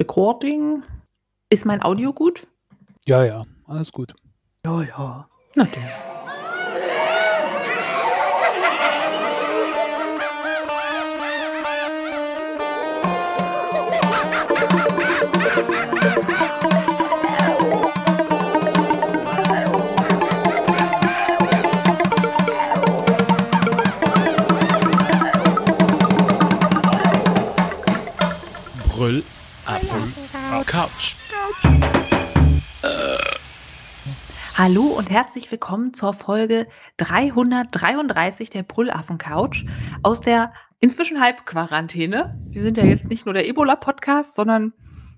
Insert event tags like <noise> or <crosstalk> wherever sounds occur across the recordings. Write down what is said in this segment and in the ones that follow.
Recording. Ist mein Audio gut? Ja, ja, alles gut. Ja, ja. Na dann. Brüllaffen Couch. Hallo und herzlich willkommen zur Folge 333 der Brüllaffen Couch aus der inzwischen Halbquarantäne. Wir sind ja jetzt nicht nur der Ebola-Podcast, sondern,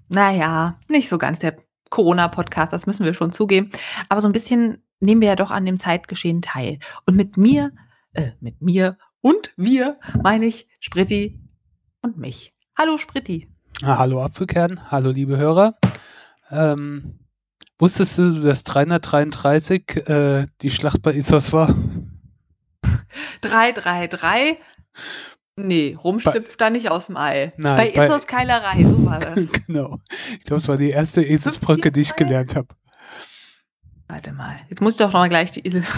naja, nicht so ganz der Corona-Podcast, das müssen wir schon zugeben. Aber so ein bisschen nehmen wir ja doch an dem Zeitgeschehen teil. Und mit mir, äh, mit mir und wir meine ich Spritti und mich. Hallo Spritti. Ah, hallo Apfelkern, hallo liebe Hörer. Ähm, wusstest du, dass 333 äh, die Schlacht bei Issos war? <laughs> 333. Nee, rumschlüpft da nicht aus dem Ei. Nein, bei bei- Issos Keilerei, so war <laughs> das. genau. Ich glaube, es war die erste Eselsbrücke, die ich gelernt habe. Warte mal, jetzt muss ich doch noch mal gleich die Isel. <laughs>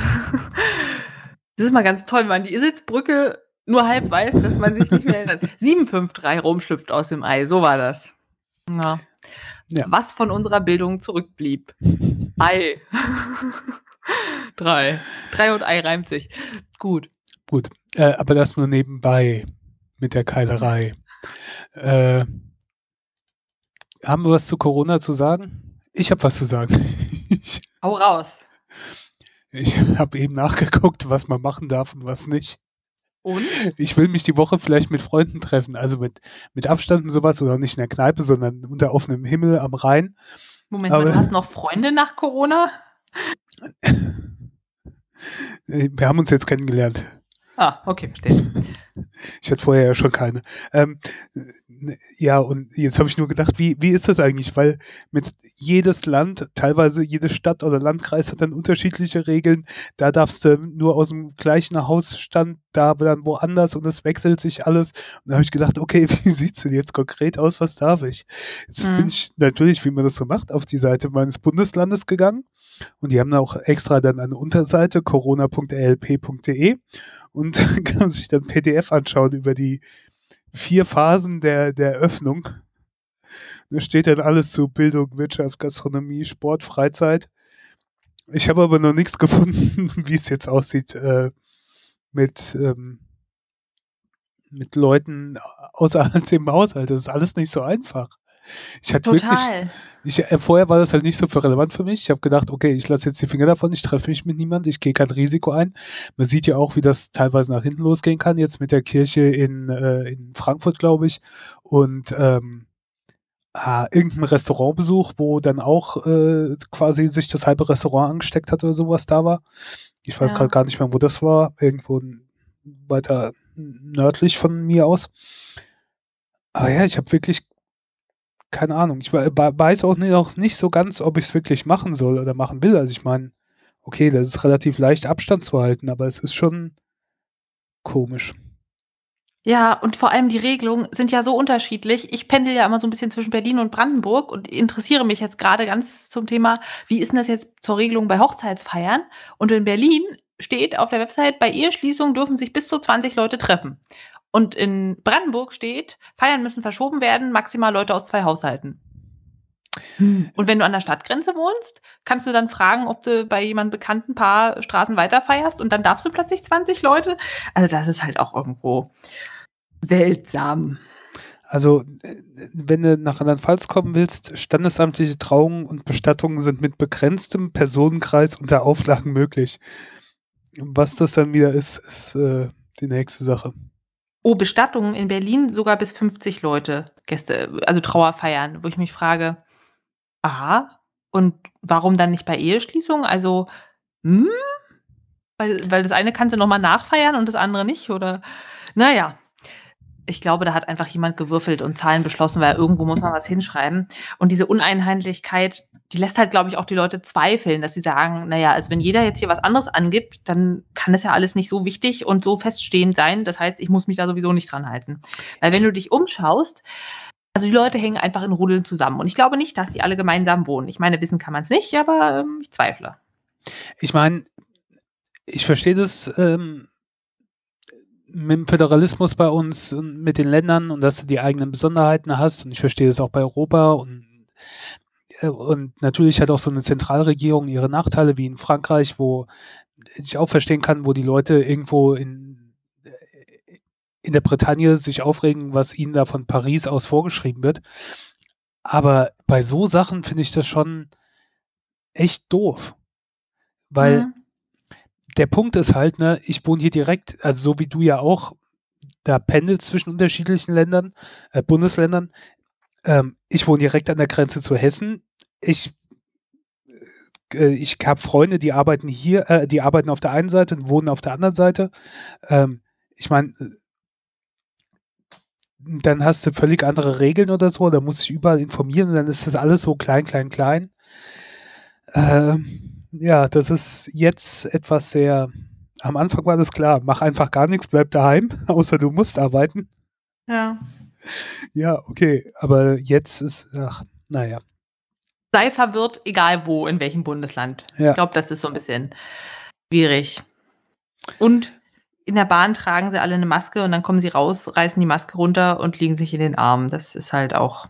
Das ist mal ganz toll, wenn man die Iselsbrücke nur halb weiß, dass man sich nicht mehr erinnert. <laughs> 753 rumschlüpft aus dem Ei, so war das. Ja. Ja. Was von unserer Bildung zurückblieb. Ei. <laughs> Drei. Drei und Ei reimt sich. Gut. Gut, äh, aber das nur nebenbei mit der Keilerei. Äh, haben wir was zu Corona zu sagen? Ich habe was zu sagen. <laughs> Hau raus. ich habe eben nachgeguckt, was man machen darf und was nicht. Und? Ich will mich die Woche vielleicht mit Freunden treffen, also mit, mit Abstand und sowas oder nicht in der Kneipe, sondern unter offenem Himmel am Rhein. Moment mal, du hast noch Freunde nach Corona? <laughs> Wir haben uns jetzt kennengelernt. Ah, okay, verstehe. Ich hatte vorher ja schon keine. Ähm, äh, ja, und jetzt habe ich nur gedacht, wie, wie ist das eigentlich? Weil mit jedes Land, teilweise jede Stadt oder Landkreis hat dann unterschiedliche Regeln. Da darfst du nur aus dem gleichen Hausstand, da dann woanders und es wechselt sich alles. Und da habe ich gedacht, okay, <laughs> wie sieht's denn jetzt konkret aus? Was darf ich? Jetzt Mhm. bin ich natürlich, wie man das so macht, auf die Seite meines Bundeslandes gegangen. Und die haben auch extra dann eine Unterseite, corona.lp.de und <laughs> kann sich dann PDF anschauen über die vier Phasen der, der Öffnung. Da steht dann alles zu Bildung, Wirtschaft, Gastronomie, Sport, Freizeit. Ich habe aber noch nichts <laughs> gefunden, wie es jetzt aussieht äh, mit, ähm, mit Leuten außerhalb <laughs> dem Haushalt. Das ist alles nicht so einfach. Ich hatte wirklich, Total. ich, äh, vorher war das halt nicht so für relevant für mich. Ich habe gedacht, okay, ich lasse jetzt die Finger davon, ich treffe mich mit niemand, ich gehe kein Risiko ein. Man sieht ja auch, wie das teilweise nach hinten losgehen kann, jetzt mit der Kirche in, äh, in Frankfurt, glaube ich. Und ähm, ah, irgendein Restaurantbesuch, wo dann auch äh, quasi sich das halbe Restaurant angesteckt hat oder sowas da war. Ich weiß Ja. gerade gar nicht mehr, wo das war. Irgendwo weiter nördlich von mir aus. Aber ja, ich habe wirklich keine Ahnung. Ich we- we- weiß auch auch nicht so ganz, ob ich es wirklich machen soll oder machen will. Also ich meine, okay, das ist relativ leicht Abstand zu halten, aber es ist schon komisch. Ja, und vor allem die Regelungen sind ja so unterschiedlich. Ich pendel ja immer so ein bisschen zwischen Berlin und Brandenburg und interessiere mich jetzt gerade ganz zum Thema, wie ist denn das jetzt zur Regelung bei Hochzeitsfeiern? Und in Berlin steht auf der Website, bei Eheschließung dürfen sich bis zu 20 Leute treffen. Und in Brandenburg steht, Feiern müssen verschoben werden, maximal Leute aus zwei Haushalten. Und wenn du an der Stadtgrenze wohnst, kannst du dann fragen, ob du bei jemandem bekannten Paar Straßen weiter feierst und dann darfst du plötzlich 20 Leute. Also das ist halt auch irgendwo seltsam. Also, äh, wenn du nach Rheinland-Pfalz kommen willst, standesamtliche Trauungen und Bestattungen sind mit begrenztem Personenkreis unter Auflagen möglich. Was das dann wieder ist, ist äh, die nächste Sache. Oh, Bestattungen in Berlin sogar bis 50 Leute Gäste, also Trauerfeiern, wo ich mich frage, aha, und warum dann nicht bei Eheschließung? Also, hm? Weil, weil das eine kannst du nochmal nachfeiern und das andere nicht, oder? Naja. Ich glaube, da hat einfach jemand gewürfelt und Zahlen beschlossen, weil irgendwo muss man was hinschreiben. Und diese Uneinheitlichkeit, die lässt halt, glaube ich, auch die Leute zweifeln, dass sie sagen, naja, also wenn jeder jetzt hier was anderes angibt, dann kann das ja alles nicht so wichtig und so feststehend sein. Das heißt, ich muss mich da sowieso nicht dran halten. Weil wenn du dich umschaust, Also die Leute hängen einfach in Rudeln zusammen. Und ich glaube nicht, dass die alle gemeinsam wohnen. Ich meine, wissen kann man es nicht, aber ähm, ich zweifle. Ich meine, ich verstehe das ähm, mit dem Föderalismus bei uns und mit den Ländern und dass du die eigenen Besonderheiten hast. Und ich verstehe das auch bei Europa und äh, und natürlich hat auch so eine Zentralregierung ihre Nachteile, wie in Frankreich, wo ich auch verstehen kann, wo die Leute irgendwo in, in der Bretagne sich aufregen, was ihnen da von Paris aus vorgeschrieben wird. Aber bei so Sachen finde ich das schon echt doof. Weil mhm. Der Punkt ist halt, ne, ich wohne hier direkt, also so wie du ja auch, da pendelt zwischen unterschiedlichen Ländern, äh, Bundesländern. Ähm, ich wohne direkt an der Grenze zu Hessen. Ich äh, ich habe Freunde, die arbeiten hier, äh, die arbeiten auf der einen Seite und wohnen auf der anderen Seite. Ähm, ich meine, dann hast du völlig andere Regeln oder so, da muss ich überall informieren und dann ist das alles so klein, klein, klein. Ähm, ja, das ist jetzt etwas sehr. Am Anfang war das klar, mach einfach gar nichts, bleib daheim, <laughs> außer du musst arbeiten. Ja. Ja, okay, aber jetzt ist, ach, naja sei verwirrt, egal wo, in welchem Bundesland. Ja. Ich glaube, das ist so ein bisschen schwierig. Und in der Bahn tragen sie alle eine Maske und dann kommen sie raus, reißen die Maske runter und liegen sich in den Armen. Das ist halt auch,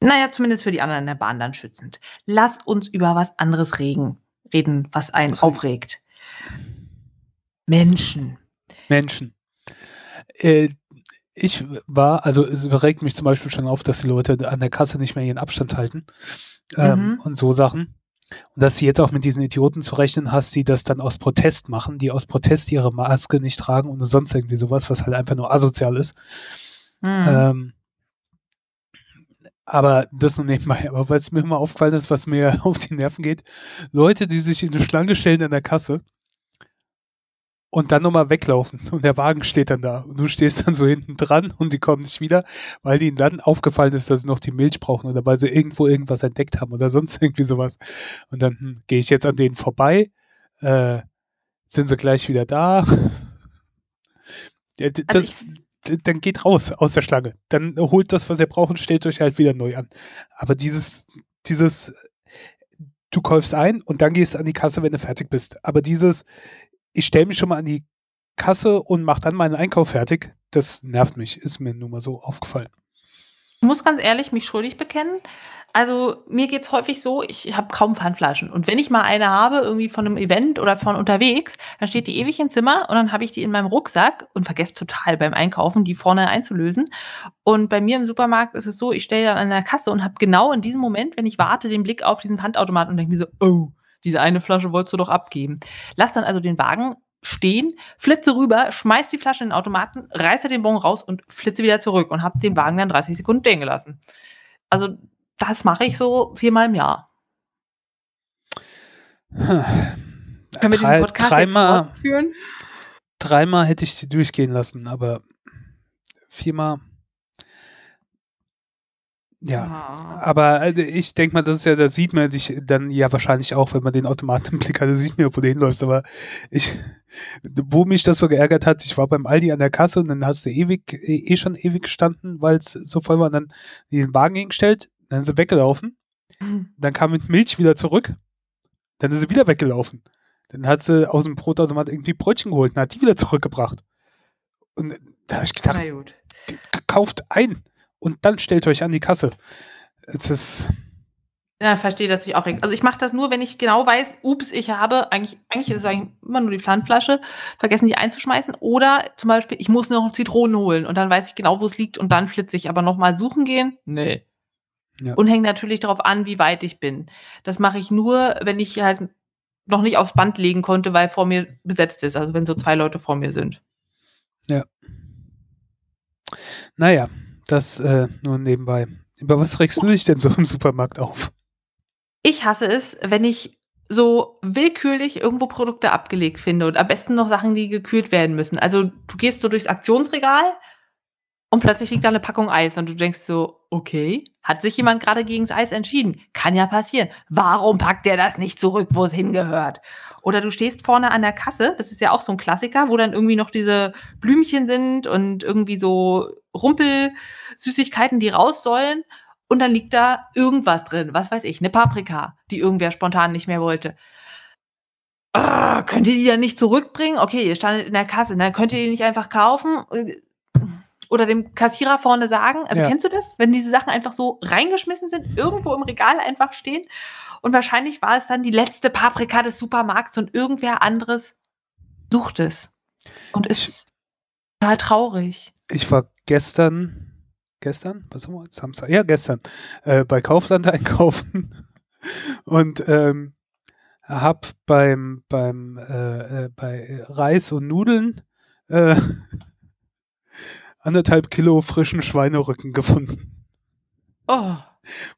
naja, zumindest für die anderen in der Bahn dann schützend. Lass uns über was anderes reden, reden was einen <laughs> aufregt. Menschen. Menschen. Äh, ich war, also es regt mich zum Beispiel schon auf, dass die Leute an der Kasse nicht mehr ihren Abstand halten ähm, mhm. und so Sachen. Und dass sie jetzt auch mit diesen Idioten zu rechnen hast, die das dann aus Protest machen, die aus Protest ihre Maske nicht tragen und sonst irgendwie sowas, was halt einfach nur asozial ist. Mhm. Ähm, aber das nur nebenbei. Aber weil es mir immer aufgefallen ist, was mir <laughs> auf die Nerven geht, Leute, die sich in eine Schlange stellen an der Kasse und dann nochmal weglaufen und der Wagen steht dann da und du stehst dann so hinten dran und die kommen nicht wieder, weil ihnen dann aufgefallen ist, dass sie noch die Milch brauchen oder weil sie irgendwo irgendwas entdeckt haben oder sonst <laughs> irgendwie sowas. Und dann hm, gehe ich jetzt an denen vorbei, äh, sind sie gleich wieder da. <laughs> Also das, also dann geht raus aus der Schlange. Dann holt das, was ihr braucht und stellt euch halt wieder neu an. Aber dieses, dieses, du kaufst ein und dann gehst du an die Kasse, wenn du fertig bist. Aber dieses, ich stelle mich schon mal an die Kasse und mache dann meinen Einkauf fertig. Das nervt mich, ist mir nun mal so aufgefallen. Ich muss ganz ehrlich mich schuldig bekennen. Also mir geht es häufig so, ich habe kaum Pfandflaschen. Und wenn ich mal eine habe, irgendwie von einem Event oder von unterwegs, dann steht die ewig im Zimmer und dann habe ich die in meinem Rucksack und vergesse total beim Einkaufen, die vorne einzulösen. Und bei mir im Supermarkt ist es so, ich stelle dann an der Kasse und habe genau in diesem Moment, wenn ich warte, den Blick auf diesen Pfandautomaten und denke mir so, oh, diese eine Flasche wolltest du doch abgeben. Lass dann also den Wagen stehen, flitze rüber, schmeiß die Flasche in den Automaten, reiße den Bon raus und flitze wieder zurück und hab den Wagen dann 30 Sekunden stehen gelassen. Also das mache ich so viermal im Jahr. Hm. Können wir Drei, diesen Podcast dreimal, jetzt fortführen? Dreimal hätte ich die durchgehen lassen, aber viermal ja, ah. aber äh, ich denke mal, das ist ja, da sieht man dich dann ja wahrscheinlich auch, wenn man den Automaten im Blick hat, da sieht man, wo du hinläufst. Aber ich, wo mich das so geärgert hat, ich war beim Aldi an der Kasse und dann hast du ewig, eh, eh schon ewig gestanden, weil es so voll war, und dann den Wagen hingestellt, dann ist sie weggelaufen. Mhm. Dann kam mit Milch wieder zurück, dann ist sie wieder weggelaufen. Dann hat sie aus dem Brotautomat irgendwie Brötchen geholt und hat die wieder zurückgebracht. Und da habe ich gedacht, kauft ein und dann stellt euch an die Kasse. Es ist. Ja, verstehe das ich auch. Also ich mache das nur, wenn ich genau weiß, ups, ich habe, eigentlich, eigentlich ist es eigentlich immer nur die Pfandflasche, vergessen die einzuschmeißen. Oder zum Beispiel, ich muss noch Zitronen holen und dann weiß ich genau, wo es liegt und dann flitze ich. Aber nochmal suchen gehen? Nee. Ja. Und hängt natürlich darauf an, wie weit ich bin. Das mache ich nur, wenn ich halt noch nicht aufs Band legen konnte, weil vor mir besetzt ist. Also wenn so zwei Leute vor mir sind. Ja. Naja, das äh, nur nebenbei. Über was regst du dich denn so im Supermarkt auf? Ich hasse es, wenn ich so willkürlich irgendwo Produkte abgelegt finde und am besten noch Sachen, die gekühlt werden müssen. Also du gehst so durchs Aktionsregal Und plötzlich liegt da 'ne Packung Eis und du denkst so: „Okay, hat sich jemand grade gegen's Eis entschieden? Kann ja passieren. Warum packt der das nicht zurück, wo es hingehört?“ Oder du stehst vorne an der Kasse, das ist ja auch so 'n Klassiker, wo dann irgendwie noch diese Blümchen sind und irgendwie so Rumpelsüßigkeiten, die raus sollen und dann liegt da irgendwas drin, was weiß ich, 'ne Paprika, die irgendwer spontan nicht mehr wollte. Ah, könnt ihr die dann nicht zurückbringen? Okay, ihr standet in der Kasse, ne? Könnt ihr die nicht einfach kaufen? Äh, oder dem Kassierer vorne sagen also, Ja. kennst du das, wenn diese Sachen einfach so reingeschmissen sind, irgendwo im Regal einfach stehen? Und wahrscheinlich war es dann die letzte Paprika des Supermarkts und irgendwer anderes sucht es und ist total traurig. Ich war gestern gestern? Was haben wir heute? Samstag? Ja, gestern, äh, bei Kaufland <laughs> einkaufen und, ähm, habe beim beim, äh, äh bei Reis und Nudeln, äh <laughs> 1 1/2 Kilo frischen Schweinerücken gefunden. Oh.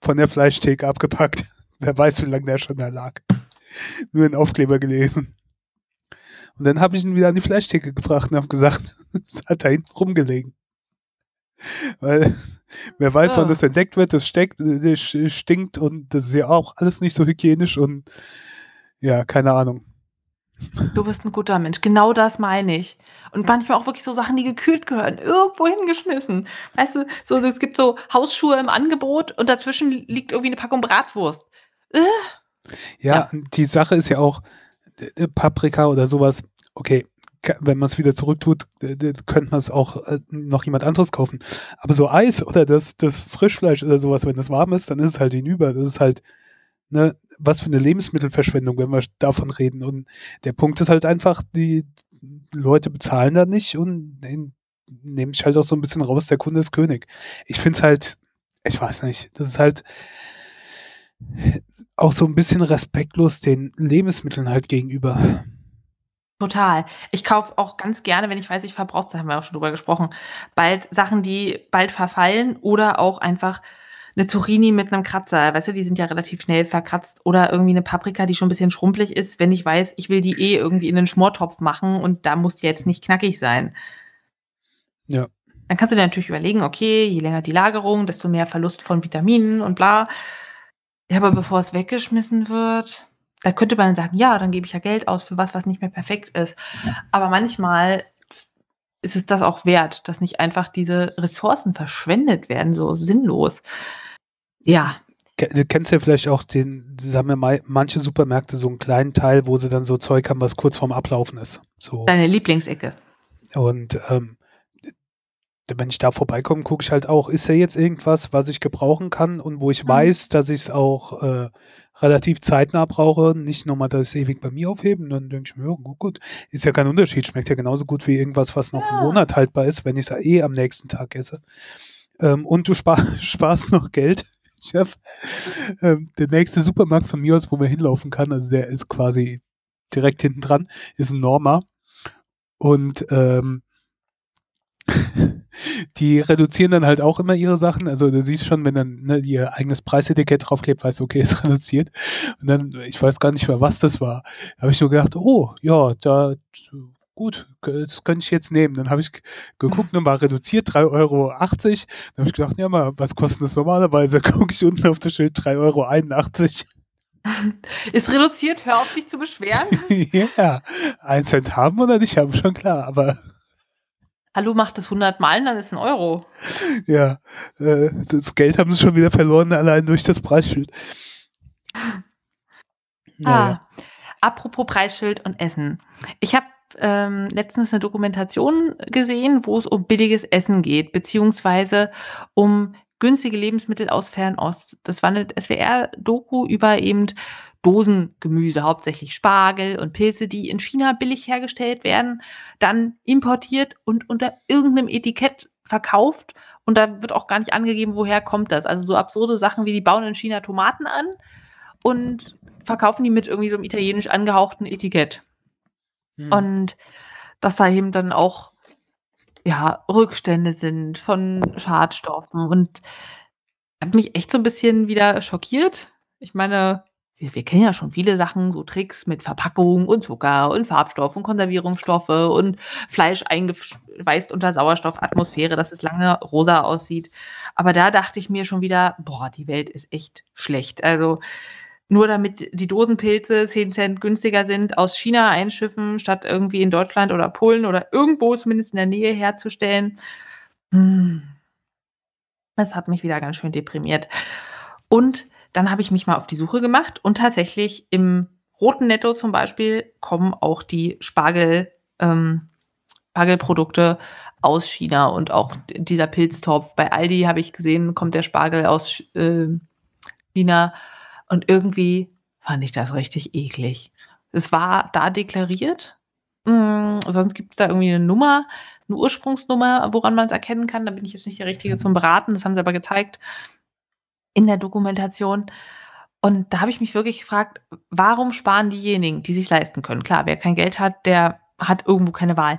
Von der Fleischtheke abgepackt. <laughs> Wer weiß, wie lang der schon da lag. Nur 'n Aufkleber gelesen. Und dann habe ich ihn wieder an die Fleischtheke gebracht und habe gesagt, es hat da hinten rumgelegen. <laughs> Weil wer weiß, wann Oh. das entdeckt wird, das steckt das stinkt und das ist ja auch alles nicht so hygienisch und ja, keine Ahnung. Du bist 'n guter Mensch. Genau das meine ich. Und manchmal auch wirklich so Sachen, die gekühlt gehören, irgendwo hingeschmissen. Weißt du, so es gibt so Hausschuhe im Angebot und dazwischen liegt irgendwie 'ne Packung Bratwurst. Äh. Ja, Ja. die Sache ist ja auch, äh, Paprika oder so was, okay, wenn man's wieder zurücktut, könnte man's auch, äh, noch jemand anderes kaufen. Aber so Eis oder das das Frischfleisch oder so was, wenn das warm ist, dann ist es halt hinüber. Das ist halt, ne, was für 'ne Lebensmittelverschwendung, wenn wir davon reden. Und der Punkt ist halt einfach, die Leute bezahlen da nicht und nehm nehmen sich halt auch so 'n bisschen raus, der Kunde ist König. Ich finde es halt ich weiß nicht, das ist halt auch so 'n bisschen respektlos den Lebensmitteln halt gegenüber. Total. Ich kaufe auch ganz gerne, wenn ich weiß, ich verbrauche da haben wir auch schon drüber gesprochen, bald Sachen, die bald verfallen oder auch einfach 'ne Zucchini mit 'nem Kratzer. Weißt du, die sind ja relativ schnell verkratzt oder irgendwie 'ne Paprika, die schon 'n bisschen schrumpelig ist, wenn ich weiß, ich will die eh irgendwie in 'nen Schmortopf machen und da muss die jetzt nicht knackig sein. Ja. Dann kannst du dir natürlich überlegen: „Okay, je länger die Lagerung, desto mehr Verlust von Vitaminen und bla.“ Ja, aber bevor es weggeschmissen wird, da könnte man sagen: „Ja, dann gebe ich ja Geld aus für was, was nicht mehr perfekt ist.“ Aber manchmal ist es das auch wert, dass nicht einfach diese Ressourcen verschwendet werden, so sinnlos. Ja. Du kennst ja vielleicht auch den sie haben ja mei manche Supermärkte so 'n kleinen Teil, wo sie dann so Zeug haben, was kurz vorm Ablaufen ist. So. Deine Lieblingsecke. Und, ähm, wenn ich da vorbeikomme, gucke ich halt auch, ist da jetzt irgendwas, was ich gebrauchen kann und wo ich Mhm. weiß, dass ich's auch, äh, relativ zeitnah brauche, nicht noch mal das ewig bei mir aufheben. Dann denke ich mir: „Ja, gut, gut.“ Ist ja kein Unterschied, schmeckt ja genauso gut wie irgendwas, was noch Ja. Monat haltbar ist, wenn ich's ja eh am nächsten Tag esse. Ähm, und du spar <laughs> sparst noch Geld. <laughs> Ich habe ähm, der nächste Supermarkt von mir aus, wo man hinlaufen kann, also der ist quasi direkt hinten dran, ist 'n Norma. Und, ähm <laughs> die reduzieren dann halt auch immer ihre Sachen. Also, du siehst schon, wenn dann, ne, ihr eigenes Preisetikett draufklebt, weißt du, okay, <laughs> ist reduziert. Und dann ich weiß gar nicht mehr, was das war. Da habe ich nur gedacht: „Oh, ja, da gut, das könnte ich jetzt nehmen.“ Dann habe ich geguckt und war reduziert 3,80 €. Dann habe ich gedacht: „Ja, mal, was kostet das normalerweise?“ <laughs> Gucke ich unten auf das Schild 3,81 €. Ist reduziert, hör auf, dich zu beschweren. Ja, 1 Cent haben oder nicht haben, schon klar, aber Hallo, mach das 100 Mal dann ist 'n Euro. Ja, äh, das Geld haben sie schon wieder verloren, allein durch das Preisschild. Na ja. Ah, apropos Preisschild und Essen. Ich habe, ähm, letztens 'ne Dokumentation gesehen, wo es um billiges Essen geht, beziehungsweise um günstige Lebensmittel aus Fernost. Das war 'ne SWR-Doku über eben Dosengemüse, hauptsächlich Spargel und Pilze, die in China billig hergestellt werden, dann importiert und unter irgend 'nem Etikett verkauft. Und da wird auch gar nicht angegeben, woher kommt das. Also, so absurde Sachen wie die bauen in China Tomaten an und verkaufen die mit irgendwie so 'nem italienisch angehauchten Etikett. Mhm. Und dass da eben dann auch, ja, Rückstände sind von Schadstoffen und hat mich echt so 'n bisschen wieder schockiert. Ich meine, wir, wir kennen ja schon viele Sachen, so Tricks mit Verpackung und Zucker und Farbstoff und Konservierungsstoffe und Fleisch eingeschweißt unter Sauerstoffatmosphäre, dass es lange rosa aussieht. Aber da dachte ich mir schon wieder, boah, die Welt ist echt schlecht. Also nur damit die Dosenpilze 10 Cent günstiger sind, aus China einschiffen, statt irgendwie in Deutschland oder Polen oder irgendwo zumindest in der Nähe herzustellen. Hm. Das hat mich wieder ganz schön deprimiert. Und dann habe ich mich mal auf die Suche gemacht und tatsächlich im roten Netto zum Beispiel kommen auch die Spargel, ähm, Spargelprodukte aus China und auch dieser Pilztopf. Bei Aldi habe ich gesehen, kommt der Spargel aus äh, China und irgendwie fand ich das richtig eklig. Es war da deklariert. Hm, sonst gibt es da irgendwie eine Nummer, eine Ursprungsnummer, woran man es erkennen kann. Da bin ich jetzt nicht der Richtige zum Beraten. Das haben sie aber gezeigt in der Dokumentation. Und da habe ich mich wirklich gefragt, warum sparen diejenigen, die sich leisten können? Klar, wer kein Geld hat, der hat irgendwo keine Wahl.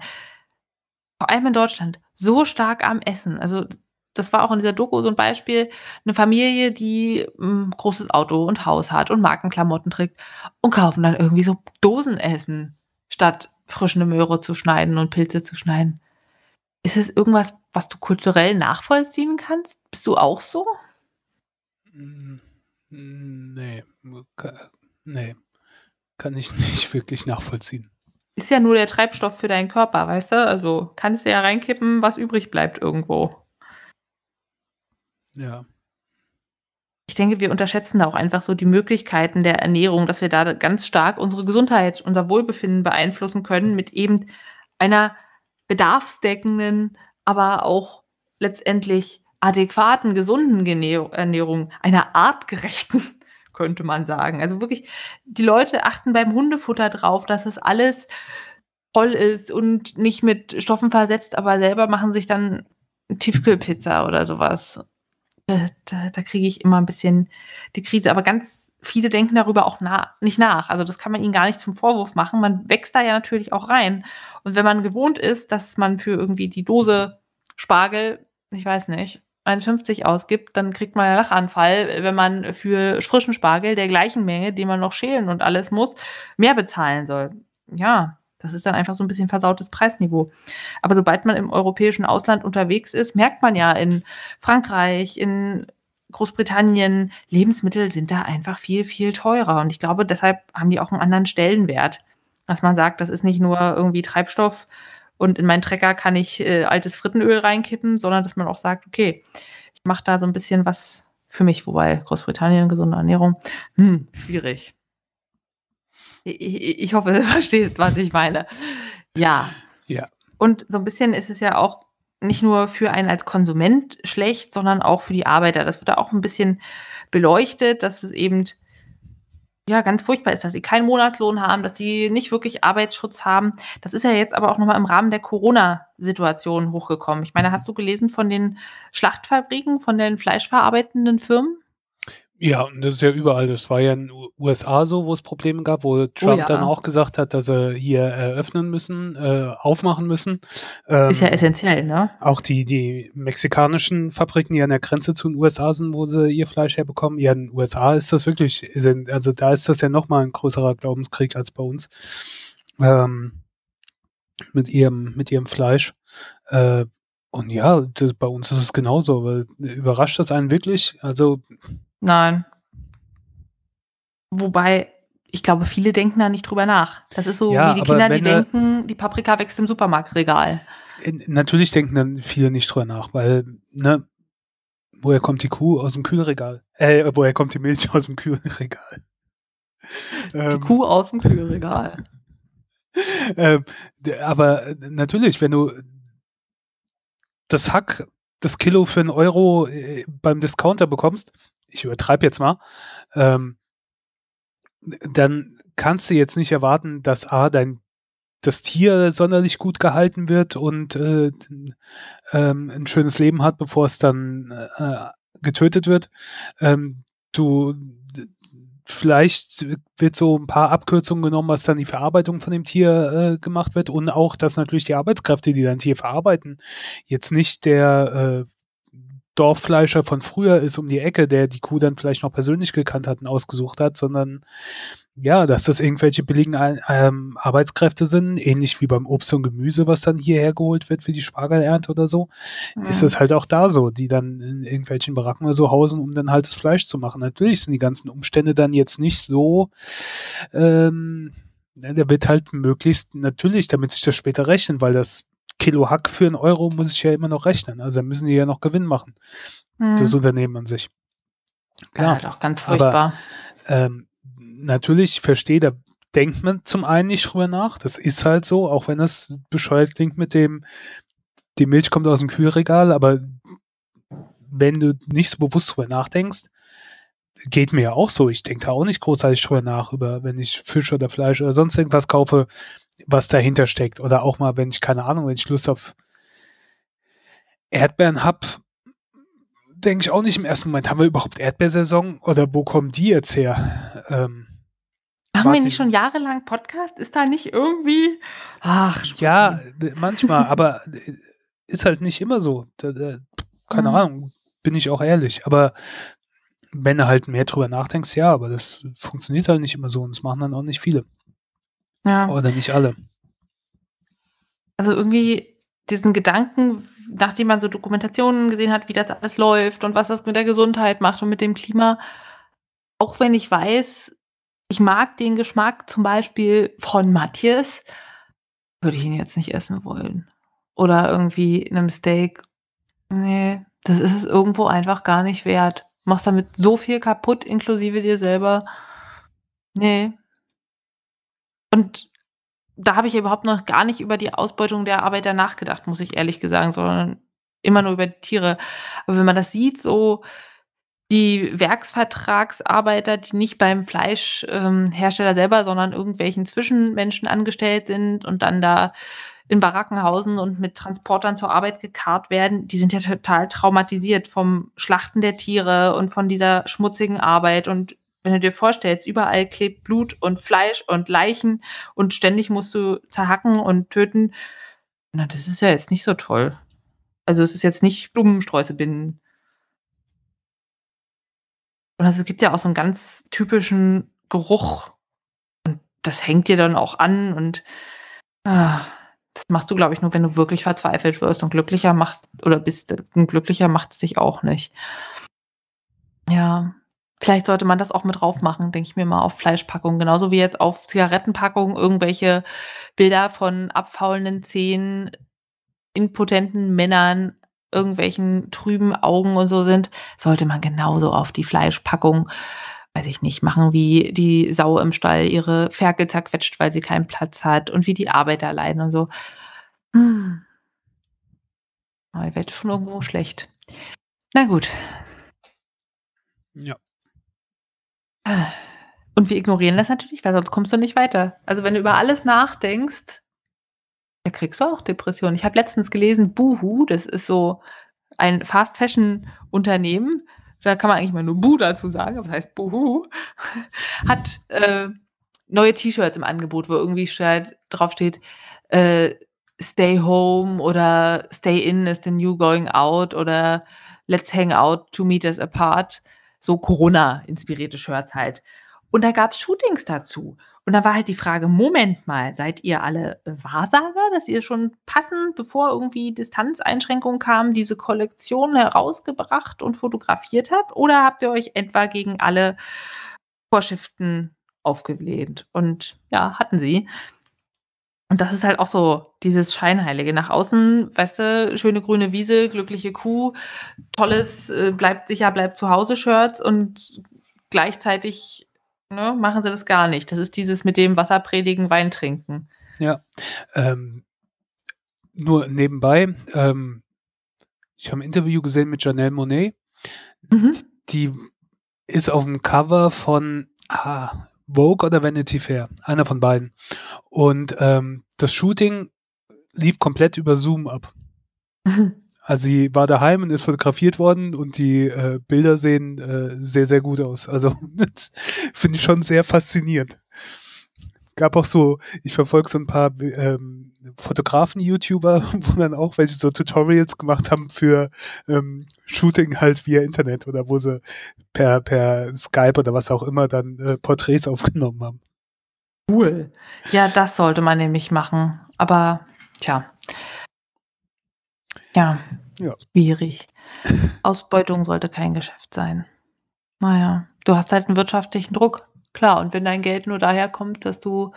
Vor allem in Deutschland so stark am Essen. Also das war auch in dieser Doku so ein Beispiel, eine Familie, die ein hm, großes Auto und Haus hat und Markenklamotten trägt und kaufen dann irgendwie so Dosenessen, statt frische Möhre zu schneiden und Pilze zu schneiden. Ist es irgendwas, was du kulturell nachvollziehen kannst? Bist du auch so? Nee, nee, kann ich <laughs> nicht wirklich nachvollziehen. Ist ja nur der Treibstoff für deinen Körper, weißt du? Also kannst du ja reinkippen, was übrig bleibt irgendwo. Ja. Ich denke, wir unterschätzen da auch einfach so die Möglichkeiten der Ernährung, dass wir da ganz stark unsere Gesundheit, unser Wohlbefinden beeinflussen können mit eben einer bedarfsdeckenden, aber auch letztendlich adäquaten, gesunden Ernährung, einer artgerechten, <laughs> könnte man sagen. Also wirklich, die Leute achten beim Hundefutter drauf, dass es alles voll ist und nicht mit Stoffen versetzt, aber selber machen sich dann Tiefkühlpizza oder sowas. Da, da, da kriege ich immer ein bisschen die Krise. Aber ganz viele denken darüber auch na nicht nach. Also das kann man ihnen gar nicht zum Vorwurf machen. Man wächst da ja natürlich auch rein. Und wenn man gewohnt ist, dass man für irgendwie die Dose Spargel, ich weiß nicht, 1,50 ausgibt, dann kriegt man einen Lachanfall, wenn man für frischen Spargel der gleichen Menge, den man noch schälen und alles muss, mehr bezahlen soll. Ja, das ist dann einfach so ein bisschen versautes Preisniveau. Aber sobald man im europäischen Ausland unterwegs ist, merkt man ja in Frankreich, in Großbritannien, Lebensmittel sind da einfach viel, viel teurer. Und ich glaube, deshalb haben die auch einen anderen Stellenwert. Dass man sagt, das ist nicht nur irgendwie Treibstoff und in meinen Trecker kann ich äh, altes Frittenöl reinkippen, sondern dass man auch sagt, okay, ich mache da so ein bisschen was für mich, wobei Großbritannien, gesunde Ernährung, hm, schwierig. Ich, ich hoffe, <laughs> du verstehst, was ich meine. Ja. Ja. Und so ein bisschen ist es ja auch nicht nur für einen als Konsument schlecht, sondern auch für die Arbeiter. Das wird da auch ein bisschen beleuchtet, dass es eben ja, ganz furchtbar ist, dass sie keinen Monatslohn haben, dass die nicht wirklich Arbeitsschutz haben. Das ist ja jetzt aber auch nochmal im Rahmen der Corona-Situation hochgekommen. Ich meine, hast du gelesen von den Schlachtfabriken, von den fleischverarbeitenden Firmen? Ja, und das ist ja überall. Das war ja in den USA so, wo es Probleme gab, wo Trump oh ja. dann auch gesagt hat, dass sie hier eröffnen müssen, äh, aufmachen müssen. Ähm, ist ja essentiell, ne? Auch die, die mexikanischen Fabriken, die an der Grenze zu den USA sind, wo sie ihr Fleisch herbekommen. Ja, in den USA ist das wirklich, also da ist das ja nochmal ein größerer Glaubenskrieg als bei uns. Ähm, mit ihrem, mit ihrem Fleisch. Äh, und ja, das, bei uns ist es genauso, aber überrascht das einen wirklich? Also Nein. Wobei, ich glaube, viele denken da nicht drüber nach. Das ist so ja, wie die Kinder, die denken, die Paprika wächst im Supermarktregal. Natürlich denken dann viele nicht drüber nach, weil, ne, woher kommt die Kuh aus dem Kühlregal? Äh, woher kommt die Milch aus dem Kühlregal? Die ähm, Kuh aus dem Kühlregal. <laughs> ähm, aber natürlich, wenn du das Hack, das Kilo für einen Euro äh, beim Discounter bekommst, ich übertreibe jetzt mal, ähm, dann kannst du jetzt nicht erwarten, dass A, dein das Tier sonderlich gut gehalten wird und äh, ähm, ein schönes Leben hat, bevor es dann äh, getötet wird. Ähm, du vielleicht wird so ein paar Abkürzungen genommen, was dann die Verarbeitung von dem Tier äh, gemacht wird und auch, dass natürlich die Arbeitskräfte, die dein Tier verarbeiten, jetzt nicht der äh, Dorffleischer von früher ist um die Ecke, der die Kuh dann vielleicht noch persönlich gekannt hat und ausgesucht hat, sondern ja, dass das irgendwelche billigen ähm, Arbeitskräfte sind, ähnlich wie beim Obst und Gemüse, was dann hierher geholt wird für die Spargelernte oder so, ja. ist es halt auch da so, die dann in irgendwelchen Baracken oder so hausen, um dann halt das Fleisch zu machen. Natürlich sind die ganzen Umstände dann jetzt nicht so, ähm, der wird halt möglichst natürlich, damit sich das später rechnen, weil das Kilo Hack für einen Euro muss ich ja immer noch rechnen. Also müssen die ja noch Gewinn machen. Hm. Das Unternehmen an sich. Klar. Ja, doch ganz furchtbar. Aber, ähm, natürlich, ich verstehe, da denkt man zum einen nicht drüber nach. Das ist halt so, auch wenn das bescheuert klingt mit dem, die Milch kommt aus dem Kühlregal, aber wenn du nicht so bewusst drüber nachdenkst, geht mir ja auch so. Ich denke da auch nicht großartig drüber nach, über wenn ich Fisch oder Fleisch oder sonst irgendwas kaufe, was dahinter steckt. Oder auch mal, wenn ich, keine Ahnung, wenn ich Lust auf Erdbeeren habe, denke ich auch nicht im ersten Moment, haben wir überhaupt Erdbeersaison oder wo kommen die jetzt her? Ähm, Machen wir nicht schon jahrelang Podcast? Ist da nicht irgendwie. Ach, Sputin. Ja, manchmal, aber ist halt nicht immer so. Da, da, keine mhm. Ahnung, bin ich auch ehrlich. Aber wenn du halt mehr drüber nachdenkst, ja, aber das funktioniert halt nicht immer so und das machen dann auch nicht viele. Ja. Oder nicht alle. Also irgendwie diesen Gedanken, nachdem man so Dokumentationen gesehen hat, wie das alles läuft und was das mit der Gesundheit macht und mit dem Klima, auch wenn ich weiß, ich mag den Geschmack zum Beispiel von Matthias, würde ich ihn jetzt nicht essen wollen. Oder irgendwie in einem Steak. Nee, das ist es irgendwo einfach gar nicht wert. Machst damit so viel kaputt, inklusive dir selber. Nee. Und da habe ich überhaupt noch gar nicht über die Ausbeutung der Arbeiter nachgedacht, muss ich ehrlich sagen, sondern immer nur über die Tiere. Aber wenn man das sieht, so die Werksvertragsarbeiter, die nicht beim Fleischhersteller ähm, selber, sondern irgendwelchen Zwischenmenschen angestellt sind und dann da in Barackenhausen und mit Transportern zur Arbeit gekarrt werden, die sind ja total traumatisiert vom Schlachten der Tiere und von dieser schmutzigen Arbeit und wenn du dir vorstellst, überall klebt Blut und Fleisch und Leichen und ständig musst du zerhacken und töten, na, das ist ja jetzt nicht so toll. Also es ist jetzt nicht Blumensträuße binden. Und es gibt ja auch so einen ganz typischen Geruch. Und das hängt dir dann auch an und ah, das machst du, glaube ich, nur, wenn du wirklich verzweifelt wirst und glücklicher machst oder bist. Und glücklicher macht es dich auch nicht. Ja. Vielleicht sollte man das auch mit drauf machen, denke ich mir mal, auf Fleischpackungen. Genauso wie jetzt auf Zigarettenpackungen irgendwelche Bilder von abfaulenden Zähnen, impotenten Männern, irgendwelchen trüben Augen und so sind, sollte man genauso auf die Fleischpackung, weiß ich nicht, machen, wie die Sau im Stall ihre Ferkel zerquetscht, weil sie keinen Platz hat und wie die Arbeiter leiden und so. Hm. Die Welt ist schon irgendwo schlecht. Na gut. Ja. Und wir ignorieren das natürlich, weil sonst kommst du nicht weiter. Also wenn du über alles nachdenkst, da kriegst du auch Depressionen. Ich habe letztens gelesen, Boohoo, das ist so ein Fast Fashion Unternehmen. Da kann man eigentlich mal nur Bu dazu sagen, aber das heißt Boohoo, <laughs> hat äh, neue T-Shirts im Angebot, wo irgendwie steht, drauf steht, äh, Stay home oder Stay in is the new going out oder Let's hang out to meet us apart so Corona-inspirierte Shirts halt. Und da gab es Shootings dazu. Und da war halt die Frage, Moment mal, seid ihr alle Wahrsager, dass ihr schon passend, bevor irgendwie Distanzeinschränkungen kamen, diese Kollektion herausgebracht und fotografiert habt? Oder habt ihr euch etwa gegen alle Vorschriften aufgelehnt? Und ja, hatten sie. Und das ist halt auch so dieses Scheinheilige. Nach außen, weißt du, schöne grüne Wiese, glückliche Kuh, tolles, äh, bleibt sicher, bleibt zu Hause Shirt und gleichzeitig ne, machen sie das gar nicht. Das ist dieses mit dem Wasser predigen, Wein trinken. Ja. Ähm, nur nebenbei, ähm, ich habe ein Interview gesehen mit Janelle Monet. Mhm. Die ist auf dem Cover von, ah, Vogue oder Vanity Fair, einer von beiden. Und ähm, das Shooting lief komplett über Zoom ab. <laughs> Also sie war daheim und ist fotografiert worden und die äh, Bilder sehen äh, sehr, sehr gut aus. Also <laughs> finde ich schon sehr faszinierend. Gab auch so, ich verfolge so ein paar ähm, Fotografen-YouTuber, <laughs> wo dann auch welche so Tutorials gemacht haben für ähm, Shooting halt via Internet oder wo sie per, per Skype oder was auch immer dann äh, Porträts <laughs> aufgenommen haben. Cool. Ja, das sollte man nämlich machen. Aber tja. Ja, ja. schwierig. <laughs> Ausbeutung sollte kein Geschäft sein. Naja, du hast halt einen wirtschaftlichen Druck. Klar, und wenn dein Geld nur daher kommt, dass du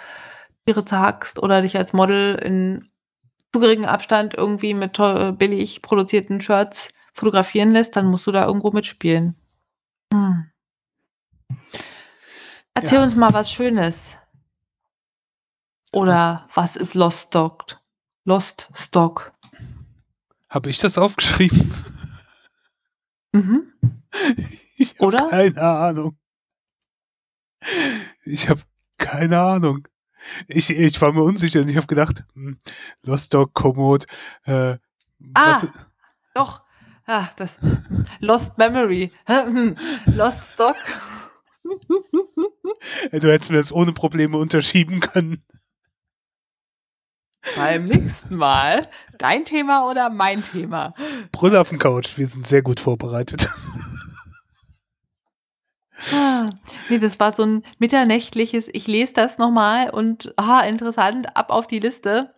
Tiere zerhackst oder dich als Model in zu geringem Abstand irgendwie mit billig produzierten Shirts fotografieren lässt, dann musst du da irgendwo mitspielen. Hm. Erzähl ja. uns mal was Schönes. Oder was, was ist Lost Stock? Lost Stock. Habe ich das aufgeschrieben? Mhm. <laughs> Oder? Keine Ahnung. Ich habe keine Ahnung. Ich, ich war mir unsicher und ich habe gedacht, hm, Lost Dog, Komoot, äh, ah, doch. Ah, das Lost Memory. <laughs> Lost Stock. du hättest mir das ohne Probleme unterschieben können. Beim nächsten Mal dein Thema oder mein Thema? Brüll auf dem Couch. Wir sind sehr gut vorbereitet. <laughs> Ah, nee, das war so ein mitternächtliches, ich lese das nochmal und ah, interessant, ab auf die Liste.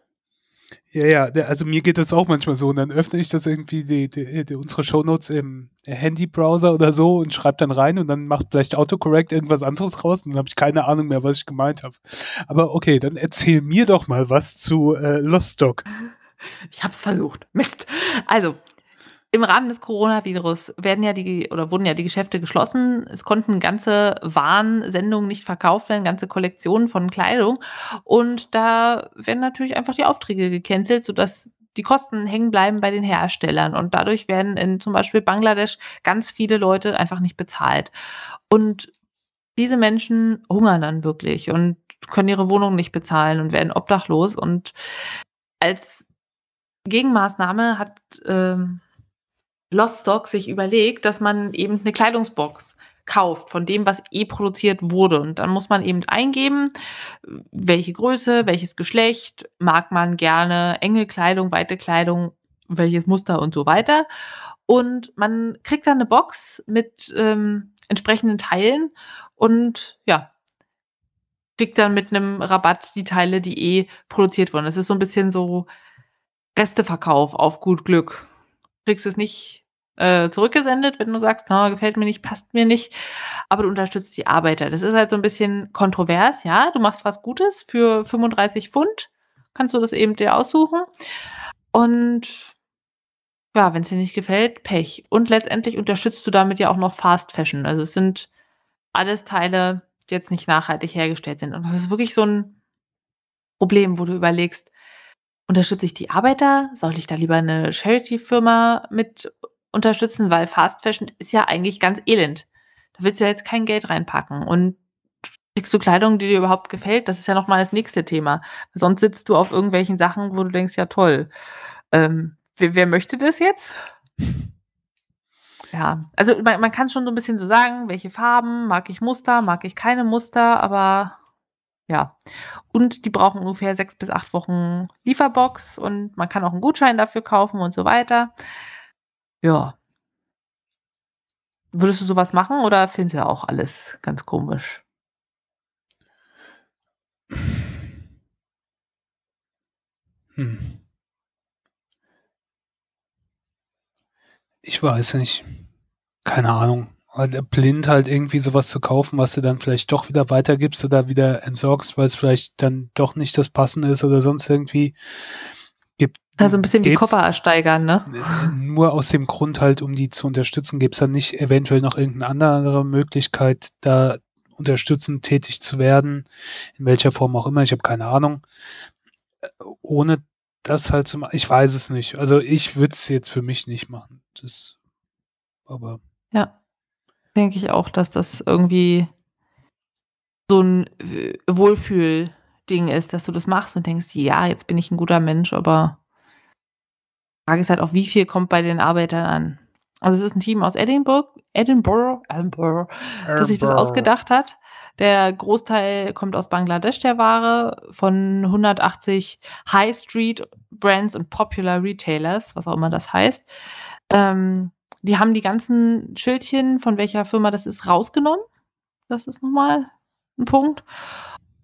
Ja, ja, also mir geht das auch manchmal so und dann öffne ich das irgendwie, die, die, die unsere Shownotes im Handy-Browser oder so und schreibe dann rein und dann macht vielleicht Autocorrect irgendwas anderes raus und dann habe ich keine Ahnung mehr, was ich gemeint habe. Aber okay, dann erzähl mir doch mal was zu äh, Lost Dog. Ich hab's versucht. Mist. Also, im Rahmen des Coronavirus werden ja die oder wurden ja die Geschäfte geschlossen. Es konnten ganze Warnsendungen nicht verkauft werden, ganze Kollektionen von Kleidung. Und da werden natürlich einfach die Aufträge gecancelt, sodass die Kosten hängen bleiben bei den Herstellern. Und dadurch werden in zum Beispiel Bangladesch ganz viele Leute einfach nicht bezahlt. Und diese Menschen hungern dann wirklich und können ihre Wohnung nicht bezahlen und werden obdachlos. Und als Gegenmaßnahme hat ähm, Lost Stock sich überlegt, dass man eben eine Kleidungsbox kauft von dem, was eh produziert wurde. Und dann muss man eben eingeben, welche Größe, welches Geschlecht, mag man gerne enge Kleidung, weite Kleidung, welches Muster und so weiter. Und man kriegt dann eine Box mit ähm, entsprechenden Teilen und ja, kriegt dann mit einem Rabatt die Teile, die eh produziert wurden. Es ist so ein bisschen so Resteverkauf auf gut Glück kriegst es nicht äh, zurückgesendet, wenn du sagst, na, gefällt mir nicht, passt mir nicht, aber du unterstützt die Arbeiter. Das ist halt so ein bisschen kontrovers, ja. Du machst was Gutes für 35 Pfund, kannst du das eben dir aussuchen. Und ja, wenn es dir nicht gefällt, Pech. Und letztendlich unterstützt du damit ja auch noch Fast Fashion. Also es sind alles Teile, die jetzt nicht nachhaltig hergestellt sind. Und das ist wirklich so ein Problem, wo du überlegst, Unterstütze ich die Arbeiter? Soll ich da lieber eine Charity-Firma mit unterstützen? Weil Fast Fashion ist ja eigentlich ganz elend. Da willst du ja jetzt kein Geld reinpacken. Und kriegst du Kleidung, die dir überhaupt gefällt? Das ist ja noch mal das nächste Thema. Sonst sitzt du auf irgendwelchen Sachen, wo du denkst: „Ja toll, ähm, wer wer möchte das jetzt?“ Ja, also man man kann schon so ein bisschen so sagen, welche Farben, mag ich Muster, mag ich keine Muster, aber ja. Und die brauchen ungefähr sechs bis acht Wochen Lieferbox und man kann auch einen Gutschein dafür kaufen und so weiter. Ja. Würdest du sowas machen oder findest du ja auch alles ganz komisch? Hm. Ich weiß nicht. Keine Ahnung blind halt irgendwie sowas zu kaufen, was du dann vielleicht doch wieder weitergibst oder wieder entsorgst, weil es vielleicht dann doch nicht das Passende ist oder sonst irgendwie gibt. Also ein bisschen wie Koffer ersteigern, ne? Nur aus dem Grund halt, um die zu unterstützen, gibt es dann nicht eventuell noch irgendeine andere Möglichkeit, da unterstützend tätig zu werden, in welcher Form auch immer, ich habe keine Ahnung. Ohne das halt zu machen, ich weiß es nicht. Also ich würde es jetzt für mich nicht machen. Das, aber. Ja denke ich auch, dass das irgendwie so ein Wohlfühlding ist, dass du das machst und denkst: „Ja, jetzt bin ich ein guter Mensch“, aber die Frage ist halt auch, wie viel kommt bei den Arbeitern an? Also, es ist 'n Team aus Edinburgh Edinburgh Edinburgh, das sich das ausgedacht hat. Der Großteil kommt aus Bangladesch der Ware von 180 High Street Brands und Popular Retailers, was auch immer das heißt. Ähm, die haben die ganzen Schildchen, von welcher Firma das ist, rausgenommen. Das ist noch mal 'n Punkt.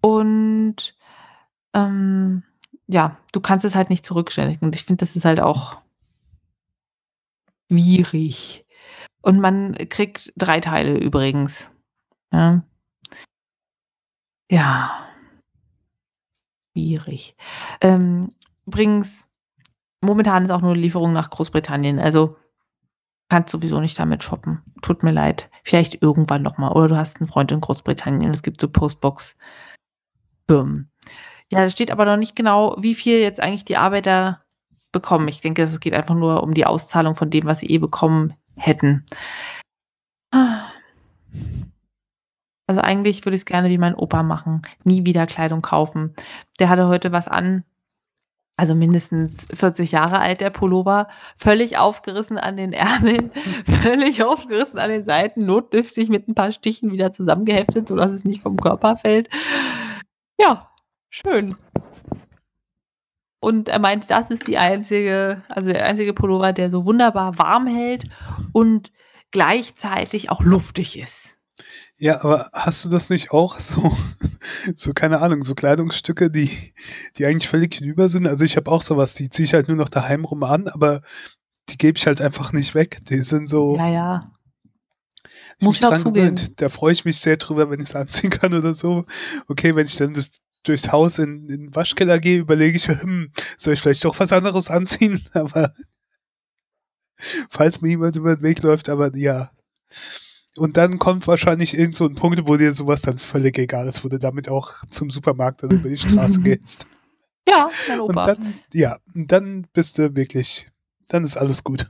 Und, ähm, ja, du kannst es halt nicht zurückstellen. Und ich finde, das ist halt auch schwierig. Und man kriegt 3 Teile übrigens, ja. Ja. Schwierig. Ähm, übrigens, momentan ist auch nur Lieferung nach Großbritannien. Also, kannst sowieso nicht damit shoppen. Tut mir leid. Vielleicht irgendwann noch mal. Oder du hast 'n Freund in Großbritannien es gibt so Postbox-Firmen. Ja, da steht aber noch nicht genau, wie viel jetzt eigentlich die Arbeiter bekommen. Ich denke, es geht einfach nur um die Auszahlung von dem, was sie eh bekommen hätten. Also, eigentlich würde ich's gerne wie mein Opa machen, nie wieder Kleidung kaufen. Der hatte heute was an also, mindestens 40 Jahre alt, der Pullover, völlig aufgerissen an den Ärmeln, <laughs> völlig aufgerissen an den Seiten, notdürftig mit 'n paar Stichen wieder zusammengeheftet, sodass es nicht vom Körper fällt. Ja, schön. Und er meinte, das ist die einzige also, der einzige Pullover, der so wunderbar warm hält und gleichzeitig auch luftig ist. Ja, aber hast du das nicht auch so <laughs> so, keine Ahnung, so Kleidungsstücke, die die eigentlich völlig hinüber sind? Also, ich habe auch so was, die ziehe ich halt nur noch daheim rum an, aber die gebe ich halt einfach nicht weg. Die sind so Ja, ja. ich Muss ich auch dran zugeben. gewöhnt. Da freue ich mich sehr drüber, wenn ich's anziehen kann oder so. Okay, wenn ich dann das durchs Haus in in 'n Waschkeller gehe, überlege ich mir: <laughs> „Hm, soll ich vielleicht doch was anderes anziehen?“ <laughs> Aber falls mir jemand über 'n Weg läuft, aber ja. Und dann kommt wahrscheinlich irgend so 'n Punkt, wo dir so was dann völlig egal ist, wo du damit auch zum Supermarkt oder über die Straße <laughs> gehst. Ja, Und dann ja, und dann bist du wirklich dann ist alles gut.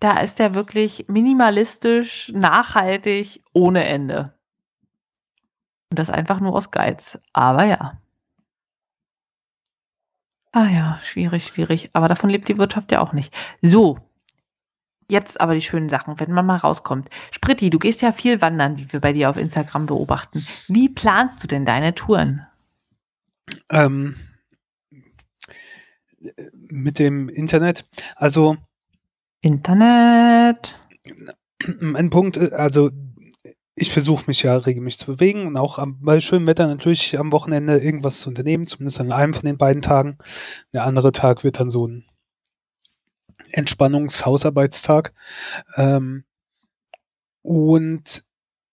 Da ist der wirklich minimalistisch, nachhaltig, ohne Ende. Und das einfach nur aus Geiz. Aber ja. Ah ja, schwierig, schwierig. Aber davon lebt die Wirtschaft ja auch nicht. So. Jetzt aber die schönen Sachen, wenn man mal rauskommt. Spritti, du gehst ja viel wandern, wie wir bei dir auf Instagram beobachten. Wie planst du denn deine Touren? Ähm äh, mit dem Internet? Also Internet. mein Punkt, also ich versuche mich ja regelmäßig zu bewegen und auch am bei schönem Wetter natürlich am Wochenende irgendwas zu unternehmen, zumindest an einem von den beiden Tagen. Der andere Tag wird dann so 'n Entspannungs-Hausarbeitstag. Ähm, und,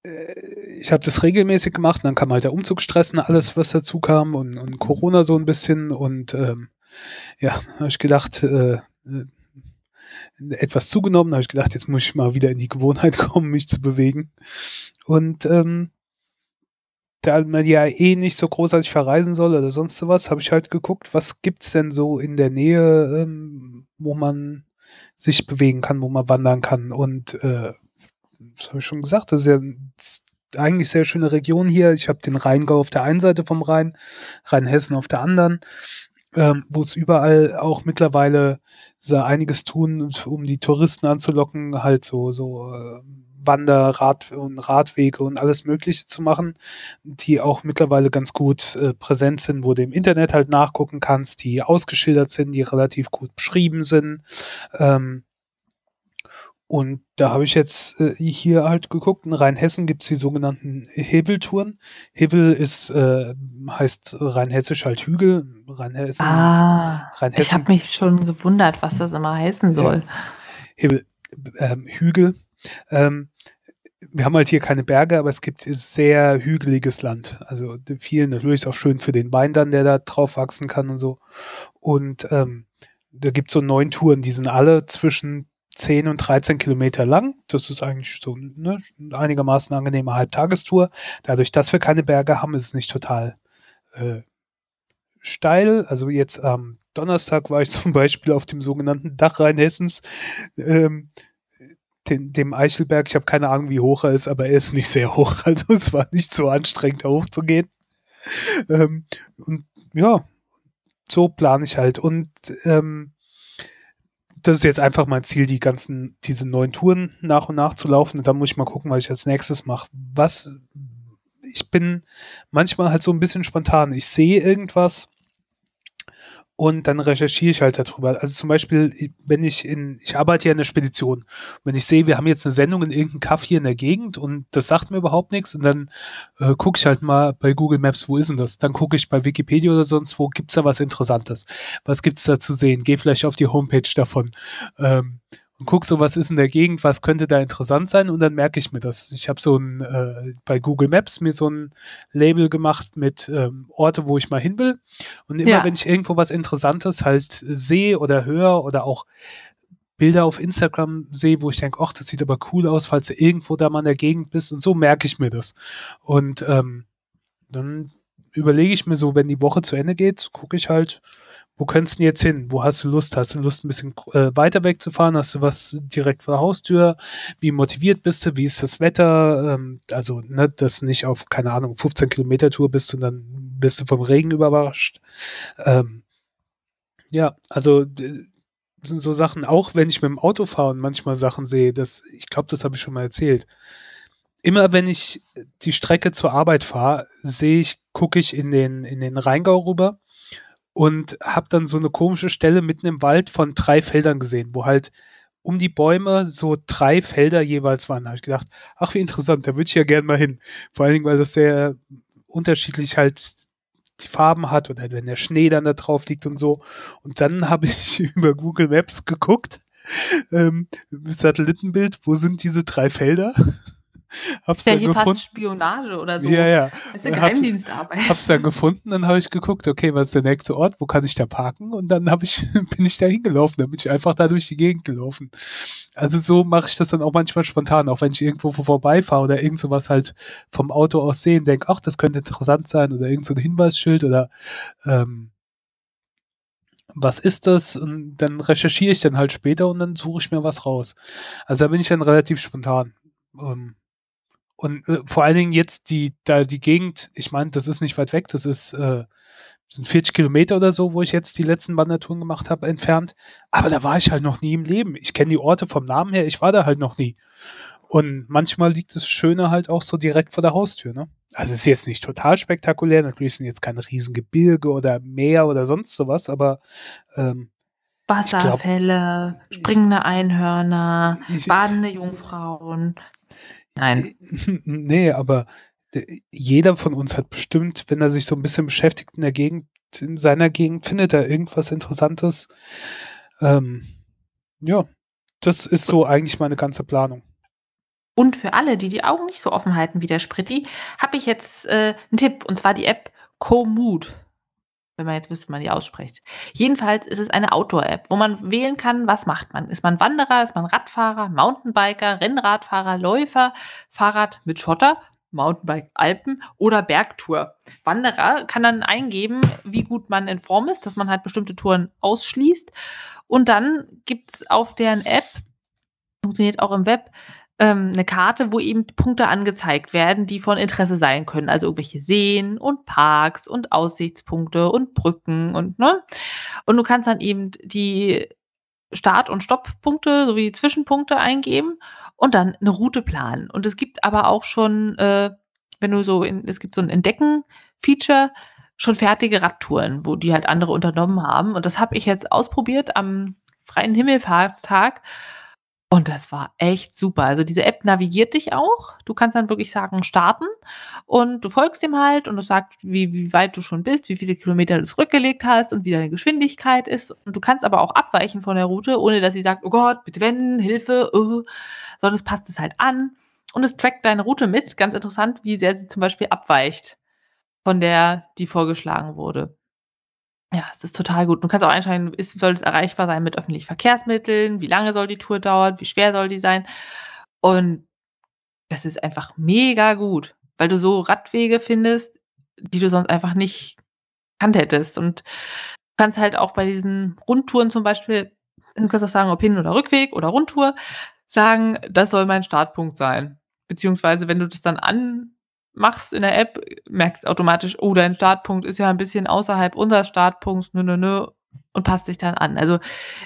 äh, ich habe das regelmäßig gemacht und dann kam halt der Umzugsstress und alles, was dazu kam und und Corona so 'n bisschen und, ähm, ja, habe ich gedacht, äh, äh, etwas zugenommen. Habe ich gedacht, jetzt muss ich mal wieder in die Gewohnheit <laughs> kommen, mich zu bewegen. Und, ähm da man ja eh nicht so großartig verreisen soll oder sonst so was, habe ich halt geguckt, was gibt's denn so in der Nähe, ähm, wo man sich bewegen kann, wo man wandern kann. Und, äh, das habe ich schon gesagt, das ist ja eigentlich sehr schöne Region hier. Ich habe den Rheingau auf der einen Seite vom Rhein, Rheinhessen auf der anderen, ähm, wo es überall auch mittlerweile sie einiges tun, um die Touristen anzulocken, halt so so, äh, Wander Rad und Radwege und alles Mögliche zu machen, die auch mittlerweile ganz gut, äh, präsent sind, wo du im Internet halt nachgucken kannst, die ausgeschildert sind, die relativ gut beschrieben sind. Ähm und da habe ich jetzt, äh, hier halt geguckt, in Rheinhessen gibt's die sogenannten Hibbeltouren. Hibbel ist, äh heißt rheinhessisch halt Hügel. Rheinhessen Ah, ich Rheinhessen habe mich schon gewundert, was das immer heißen soll. Hibbel, b ähm, Hügel. Ähm, wir haben halt hier keine Berge, aber es gibt sehr hügeliges Land. Also, viel natürlich auch schön für den Wein dann, der da drauf wachsen kann und so. Und, ähm, da gibt's so 9 Touren, die sind alle zwischen 10 und 13 Kilometer lang. Das ist eigentlich so, ne, einigermaßen angenehme Halbtagestour. Dadurch, dass wir keine Berge haben, ist es nicht total, äh, steil. Also, jetzt am Donnerstag war ich <laughs> zum Beispiel auf dem sogenannten Dach Rheinhessens, ähm, den dem Eichelberg. Ich habe keine Ahnung, wie hoch er ist, aber er ist nicht sehr hoch. <laughs> Also, es war nicht so anstrengend, da hochzugehen. Ähm, und ja, so plane ich halt. Und, ähm, das ist jetzt einfach mein Ziel, die ganzen, diese neuen Touren nach und nach zu laufen. Und dann muss ich mal gucken, was ich als nächstes mache. Was, ich bin manchmal halt so ein bisschen spontan. Ich sehe irgendwas und dann recherchiere ich halt darüber. Also zum Beispiel, wenn ich in, ich arbeite ja in der Spedition. Wenn ich sehe, wir haben jetzt eine Sendung in irgendeinem Kaff hier in der Gegend und das sagt mir überhaupt nichts und dann äh, gucke ich halt mal bei Google Maps, wo ist denn das? Dann gucke ich bei Wikipedia oder sonst wo, gibt's da was Interessantes? Was gibt's da zu sehen? Geh vielleicht auf die Homepage davon. Ähm, und guck so, was ist in der Gegend, was könnte da interessant sein und dann merke ich mir das. Ich habe so ein, äh, bei Google Maps mir so ein Label gemacht mit ähm, Orte, wo ich mal hin will. Und immer ja. wenn ich irgendwo was Interessantes halt sehe oder höre oder auch Bilder auf Instagram sehe, wo ich denke, ach, das sieht aber cool aus, falls du irgendwo da mal in der Gegend bist und so merke ich mir das. Und ähm, dann überlege ich mir so, wenn die Woche zu Ende geht, gucke ich halt, wo könntest du jetzt hin? Wo hast du Lust? Hast du Lust, ein bisschen äh, weiter wegzufahren? Hast du was direkt vor der Haustür? Wie motiviert bist du? Wie ist das Wetter? Ähm, also, ne, dass nicht auf, keine Ahnung, 15 Kilometer Tour bist und dann bist du vom Regen überrascht. Ähm, ja, also sind so Sachen, auch wenn ich mit dem Auto fahre und manchmal Sachen sehe, das, ich glaube, das habe ich schon mal erzählt. Immer wenn ich die Strecke zur Arbeit fahre, sehe ich, gucke ich in den, in den Rheingau rüber und habe dann so eine komische Stelle mitten im Wald von drei Feldern gesehen, wo halt um die Bäume so drei Felder jeweils waren. Da habe ich gedacht, ach wie interessant, da würde ich ja gern mal hin. Vor allen Dingen, weil das sehr unterschiedlich halt die Farben hat oder wenn der Schnee dann da drauf liegt und so. Und dann <laughs> habe ich über Google Maps geguckt, ähm, Satellitenbild, wo sind diese drei Felder? <laughs> hab's ja, hier gefunden. fast Spionage oder so. Ja, ja. Das ist eine Geheimdienstarbeit. Hab's, hab's dann gefunden, dann habe ich geguckt, okay, was ist der nächste Ort, wo kann ich da parken? Und dann hab ich, <laughs> bin ich da hingelaufen, dann bin ich einfach da durch die Gegend gelaufen. Also so mache ich das dann auch manchmal spontan, auch wenn ich irgendwo vorbeifahre oder irgend sowas halt vom Auto aus sehen, denke, ach, das könnte interessant sein oder irgend so ein Hinweisschild oder ähm, was ist das? Und dann recherchiere ich dann halt später und dann suche ich mir was raus. Also da bin ich dann relativ spontan. Ähm, und äh, vor allen Dingen jetzt die, da die Gegend, ich meine, das ist nicht weit weg, das ist, äh, sind 40 Kilometer oder so, wo ich jetzt die letzten Wandertouren gemacht habe, entfernt. Aber da war ich halt noch nie im Leben. Ich kenne die Orte vom Namen her, ich war da halt noch nie. Und manchmal liegt das Schöne halt auch so direkt vor der Haustür, ne? Also es ist jetzt nicht total spektakulär, natürlich sind jetzt keine Riesengebirge oder Meer oder sonst sowas, aber ähm, Wasserfälle, glaub, springende Einhörner, ich, badende Jungfrauen, Nein. <laughs> Nee, aber jeder von uns hat bestimmt, wenn er sich so ein bisschen beschäftigt in der Gegend, in seiner Gegend, findet er irgendwas Interessantes. Ähm, ja, das ist so eigentlich meine ganze Planung. Und für alle, die die Augen nicht so offen halten wie der Spritti, habe ich jetzt äh, einen Tipp, und zwar die App Komoot wenn man jetzt wüsste, wie man die ausspricht. Jedenfalls ist es eine Outdoor-App, wo man wählen kann, was macht man. Ist man Wanderer, ist man Radfahrer, Mountainbiker, Rennradfahrer, Läufer, Fahrrad mit Schotter, Mountainbike Alpen oder Bergtour. Wanderer kann dann eingeben, wie gut man in Form ist, dass man halt bestimmte Touren ausschließt. Und dann gibt es auf deren App, funktioniert auch im Web, ähm, 'ne Karte, wo eben Punkte angezeigt werden, die von Interesse sein können. Also irgendwelche Seen und Parks und Aussichtspunkte und Brücken und ne? Und du kannst dann eben die Start und Stopppunkte sowie Zwischenpunkte eingeben und dann 'ne Route planen. Und es gibt aber auch schon, äh, wenn du so in es gibt so 'n Entdecken-Feature, schon fertige Radtouren, wo die halt andere unternommen haben. Und das habe ich jetzt ausprobiert am freien Himmelfahrtstag und das war echt super. Also diese App navigiert dich auch. Du kannst dann wirklich sagen, starten und du folgst dem halt und es sagt, wie, wie weit du schon bist, wie viele Kilometer du zurückgelegt hast und wie deine Geschwindigkeit ist. Und du kannst aber auch abweichen von der Route, ohne dass sie sagt, oh Gott, bitte wenden, Hilfe, uh, sondern es passt es halt an und es trackt deine Route mit. Ganz interessant, wie sehr sie zum Beispiel abweicht von der, die vorgeschlagen wurde. Ja, es ist total gut. Du kannst auch einschalten, ist soll es erreichbar sein mit öffentlichen Verkehrsmitteln? Wie lange soll die Tour dauern? Wie schwer soll die sein? Und das ist einfach mega gut, weil du so Radwege findest, die du sonst einfach nicht gekannt hättest. Und du kannst halt auch bei diesen Rundtouren zum Beispiel, du kannst auch sagen, ob Hin- oder Rückweg oder Rundtour, sagen, das soll mein Startpunkt sein. Beziehungsweise, wenn du das dann an machst in der App, merkst automatisch, oh, dein Startpunkt ist ja ein bisschen außerhalb unseres Startpunkts, nö, nö, nö. und passt sich dann an. Also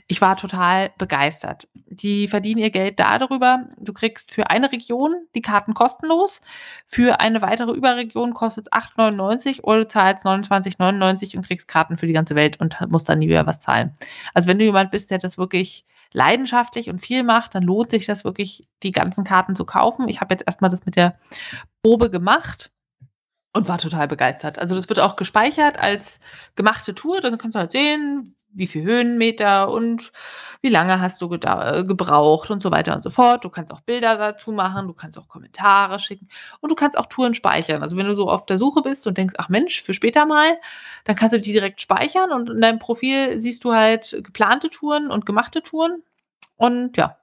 ich war total begeistert. Die verdienen ihr Geld darüber, du kriegst für eine Region die Karten kostenlos, für eine weitere Überregion kostet es 8,99 oder du zahlst 29,99 und kriegst Karten für die ganze Welt und musst dann nie wieder was zahlen. Also wenn du jemand bist, der das wirklich leidenschaftlich und viel macht, dann lohnt sich das wirklich, die ganzen Karten zu kaufen. Ich habe jetzt erstmal das mit der Probe gemacht und war total begeistert. Also das wird auch gespeichert als gemachte Tour. Dann kannst du halt sehen, wie viel Höhenmeter und wie lange hast du äh, gebraucht und so weiter und so fort. Du kannst auch Bilder dazu machen, du kannst auch Kommentare schicken und du kannst auch Touren speichern. Also wenn du so auf der Suche bist und denkst, ach Mensch, für später mal, dann kannst du die direkt speichern und in deinem Profil siehst du halt geplante Touren und gemachte Touren. Und ja,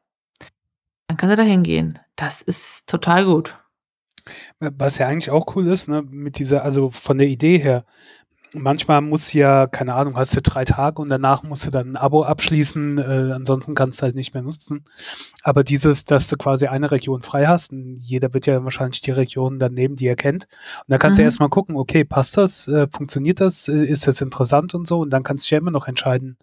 dann kannst du da hingehen. Das ist total gut. Was ja eigentlich auch cool ist, ne, mit dieser, also von der Idee her, manchmal muss ja, keine Ahnung, hast du drei Tage und danach musst du dann ein Abo abschließen, äh, ansonsten kannst du halt nicht mehr nutzen. Aber dieses, dass du quasi eine Region frei hast, und jeder wird ja wahrscheinlich die Region dann nehmen, die er kennt. Und dann kannst mhm. du erstmal gucken, okay, passt das, äh, funktioniert das, äh, ist das interessant und so, und dann kannst du ja immer noch entscheiden,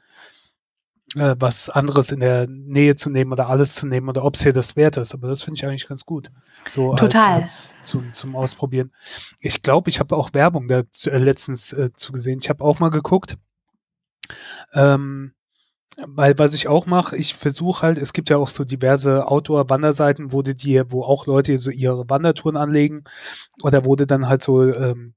äh, was anderes in der Nähe zu nehmen oder alles zu nehmen oder ob es dir das wert ist. Aber das finde ich eigentlich ganz gut. So Total. Als, als zum, zum Ausprobieren. Ich glaube, ich habe auch Werbung da äh, letztens äh, zugesehen. Ich habe auch mal geguckt. Ähm, weil was ich auch mache, ich versuche halt, es gibt ja auch so diverse Outdoor-Wanderseiten, wo die wo auch Leute so ihre Wandertouren anlegen oder wo du dann halt so ähm,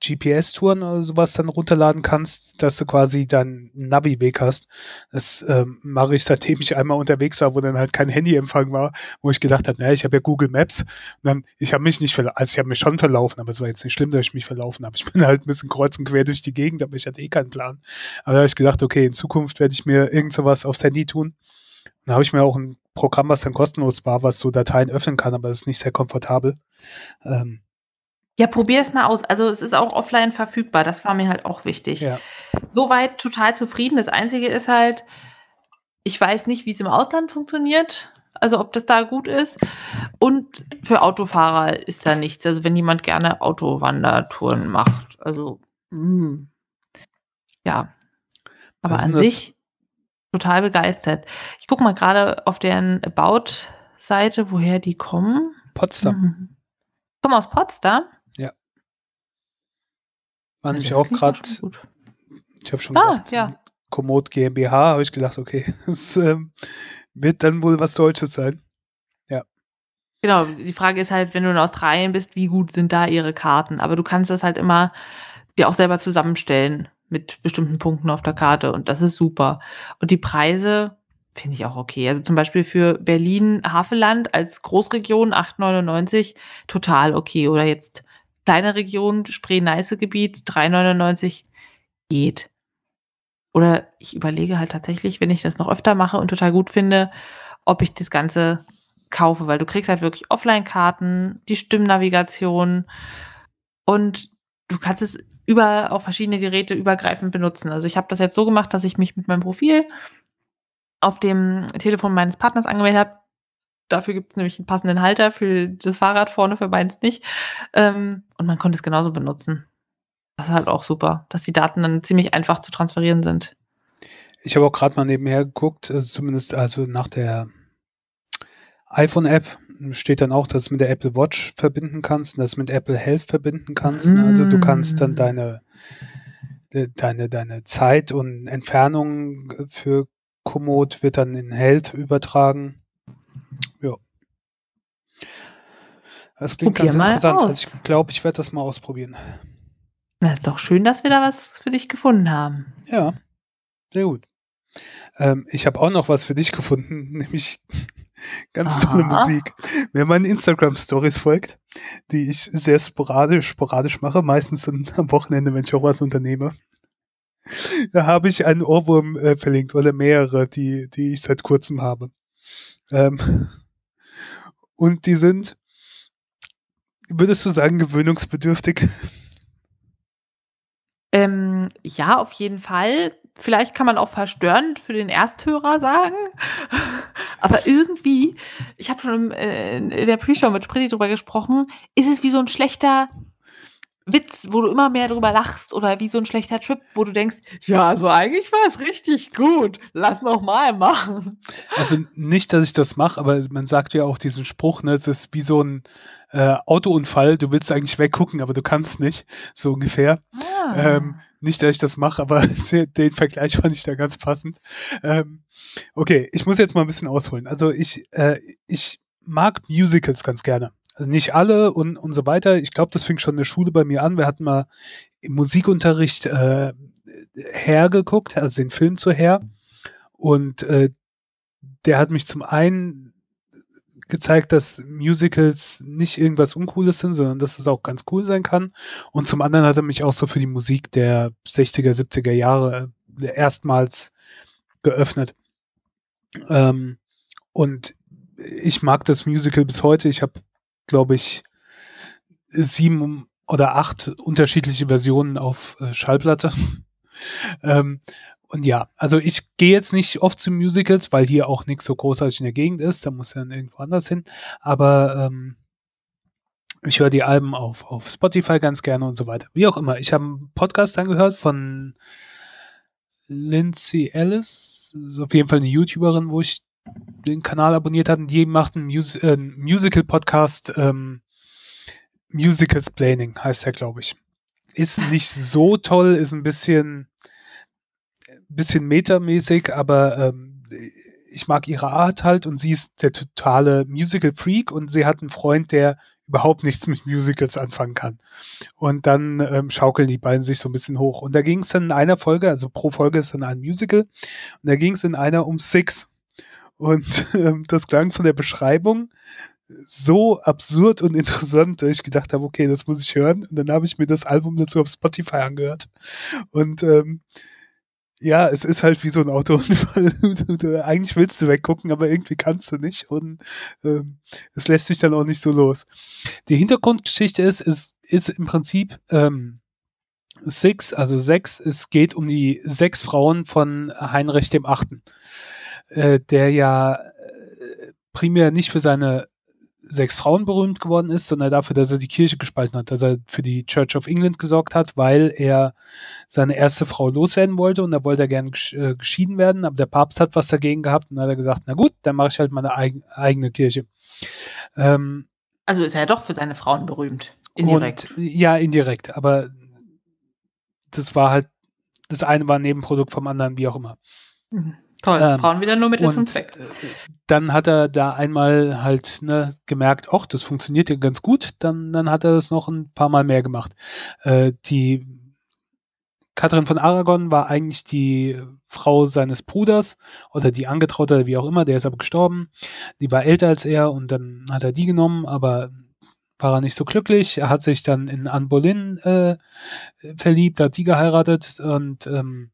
GPS-Touren oder sowas dann runterladen kannst, dass du quasi dann einen Navi-Weg hast. Das ähm, mache ich, seitdem ich einmal unterwegs war, wo dann halt kein Handyempfang war, wo ich gedacht habe, naja, ich habe ja Google Maps. Und dann, ich habe mich nicht verlaufen, also ich habe mich schon verlaufen, aber es war jetzt nicht schlimm, dass ich mich verlaufen habe. Ich bin halt ein bisschen kreuz und quer durch die Gegend, aber ich hatte eh keinen Plan. Aber da habe ich gedacht, okay, in Zukunft werde ich mir irgend sowas aufs Handy tun. Dann habe ich mir auch ein Programm, was dann kostenlos war, was so Dateien öffnen kann, aber das ist nicht sehr komfortabel. Ähm, ja, probier es mal aus. Also es ist auch offline verfügbar. Das war mir halt auch wichtig. Ja. Soweit total zufrieden. Das Einzige ist halt, ich weiß nicht, wie es im Ausland funktioniert. Also ob das da gut ist. Und für Autofahrer ist da nichts. Also wenn jemand gerne Autowandertouren macht. Also mh. Hm. ja. Aber an sich total begeistert. Ich gucke mal gerade auf deren About-Seite, woher die kommen. Potsdam. Mhm. Kommen aus Potsdam? War nämlich auch gerade, ich habe schon ah, gedacht, ja. Komoot GmbH, habe ich gedacht, okay, <laughs> das ähm, wird dann wohl was Deutsches sein. Ja. Genau, die Frage ist halt, wenn du in Australien bist, wie gut sind da ihre Karten? Aber du kannst das halt immer dir auch selber zusammenstellen mit bestimmten Punkten auf der Karte und das ist super. Und die Preise finde ich auch okay. Also zum Beispiel für Berlin Havelland als Großregion 8,99 total okay. Oder jetzt kleine Region, Spree-Neiße-Gebiet, 3,99 geht. Oder ich überlege halt tatsächlich, wenn ich das noch öfter mache und total gut finde, ob ich das Ganze kaufe, weil du kriegst halt wirklich Offline-Karten, die Stimmnavigation und du kannst es über auf verschiedene Geräte übergreifend benutzen. Also ich habe das jetzt so gemacht, dass ich mich mit meinem Profil auf dem Telefon meines Partners angemeldet habe. Dafür gibt es nämlich einen passenden Halter für das Fahrrad vorne, für meins nicht. Ähm, und man konnte es genauso benutzen. Das ist halt auch super, dass die Daten dann ziemlich einfach zu transferieren sind. Ich habe auch gerade mal nebenher geguckt, also zumindest also nach der iPhone-App steht dann auch, dass du mit der Apple Watch verbinden kannst und das mit Apple Health verbinden kannst. Mm. Also du kannst dann mm. deine, deine, deine Zeit und Entfernung für Komoot wird dann in Health übertragen. Ja. Das klingt Probier ganz interessant. Also ich glaube, ich werde das mal ausprobieren. Na, ist doch schön, dass wir da was für dich gefunden haben. Ja, sehr gut. Ähm, ich habe auch noch was für dich gefunden, <laughs> nämlich ganz Aha. tolle Musik. Wer meinen Instagram-Stories folgt, die ich sehr sporadisch, sporadisch mache, meistens am Wochenende, wenn ich auch was unternehme, da habe ich einen Ohrwurm äh, verlinkt oder mehrere, die, die ich seit kurzem habe. Ähm, <laughs> und die sind, würdest du sagen, gewöhnungsbedürftig? Ähm, ja, auf jeden Fall. Vielleicht kann man auch verstörend für den Ersthörer sagen. <laughs> Aber irgendwie, ich habe schon äh, in der Pre-Show mit Spretti drüber gesprochen, ist es wie so ein schlechter Witz, wo du immer mehr drüber lachst oder wie so 'n schlechter Trip, wo du denkst: „Ja, also eigentlich war es richtig gut. Lass noch mal machen.“ Also, nicht, dass ich das mache, aber man sagt ja auch diesen Spruch, ne, es ist wie so 'n, äh, Autounfall. Du willst eigentlich weggucken, aber du kannst nicht, so ungefähr. Ähm, Ah. nicht, dass ich das mache, aber <laughs> de den Vergleich fand ich da ganz passend. Ähm, okay, ich muss jetzt mal 'n bisschen ausholen. Also, ich äh, ich mag Musicals ganz gerne. Also, nicht alle und und so weiter. Ich glaube, das fing schon in der Schule bei mir an. Wir hatten mal im Musikunterricht, äh, Hair geguckt, also den Film zu Hair. Und, äh, der hat mich zum einen gezeigt, dass Musicals nicht irgendwas Uncooles sind, sondern dass es auch ganz cool sein kann. Und zum anderen hat er mich auch so für die Musik der 60er, 70er Jahre äh, erstmals geöffnet. Ähm, und ich mag das Musical bis heute. Ich habe, glaube ich, 7 oder 8 unterschiedliche Versionen auf, äh, Schallplatte. <laughs> Ähm, und ja, also ich gehe jetzt nicht oft zu Musicals, weil hier auch nix so großartig in der Gegend ist. Da muss dann irgendwo anders hin. Aber, ähm ich höre die Alben auf auf Spotify ganz gerne und so weiter. Wie auch immer. Ich habe 'n Podcast angehört von Lindsay Ellis. Ist auf jeden Fall 'ne YouTuberin, wo ich den Kanal abonniert habe. Die macht 'n Mus äh, Musical-Podcast, ähm, Musicalsplaining heißt der, glaube ich. Ist <laughs> nicht so toll, ist 'n bisschen bisschen metamäßig, aber, ähm, ich mag ihre Art halt und sie ist der totale Musical-Freak und sie hat 'n Freund, der überhaupt nichts mit Musicals anfangen kann. Und dann, ähm, schaukeln die beiden sich so 'n bisschen hoch. Und da ging's dann in einer Folge also pro Folge ist dann ein Musical. Und da ging's in einer um Six. Und, ähm, das klang von der Beschreibung so absurd und interessant, dass ich gedacht habe: „Okay, das muss ich hören.“ Und dann habe ich mir das Album dazu auf Spotify angehört. Und, ähm, ja, es ist halt wie so 'n Autounfall. <laughs> Eigentlich willst du weggucken, aber irgendwie kannst du nicht und, ähm, es lässt sich dann auch nicht so los. Die Hintergrundgeschichte ist, es ist im Prinzip, ähm, Six, also 6, es geht um die 6 Frauen von Heinrich dem Achten, äh, der ja, äh, primär nicht für seine 6 Frauen berühmt geworden ist, sondern dafür, dass er die Kirche gespalten hat, dass er für die Church of England gesorgt hat, weil er seine erste Frau loswerden wollte und da wollte er gern äh, geschieden werden, aber der Papst hat was dagegen gehabt und hat er gesagt: „Na gut, dann mache ich halt meine eigen eigene Kirche.“ Ähm Also, ist er ja doch für seine Frauen berühmt, indirekt. Und ja, indirekt, aber das war halt das eine war 'n Nebenprodukt vom anderen, wie auch immer. Mhm. Toll, Ähm, Frauen wieder nur Mittel zum Zweck. äh, dann hat er da einmal halt, ne, gemerkt: „Och, das funktioniert ja ganz gut.“ Dann dann hat er das noch 'n paar Mal mehr gemacht. Äh, die Katrin von Aragon war eigentlich die Frau seines Bruders oder die Angetraute wie auch immer, der ist aber gestorben. Die war älter als er und dann hat er die genommen, aber war er nicht so glücklich. Er hat sich dann in Anne Boleyn, äh, verliebt, hat die geheiratet und, ähm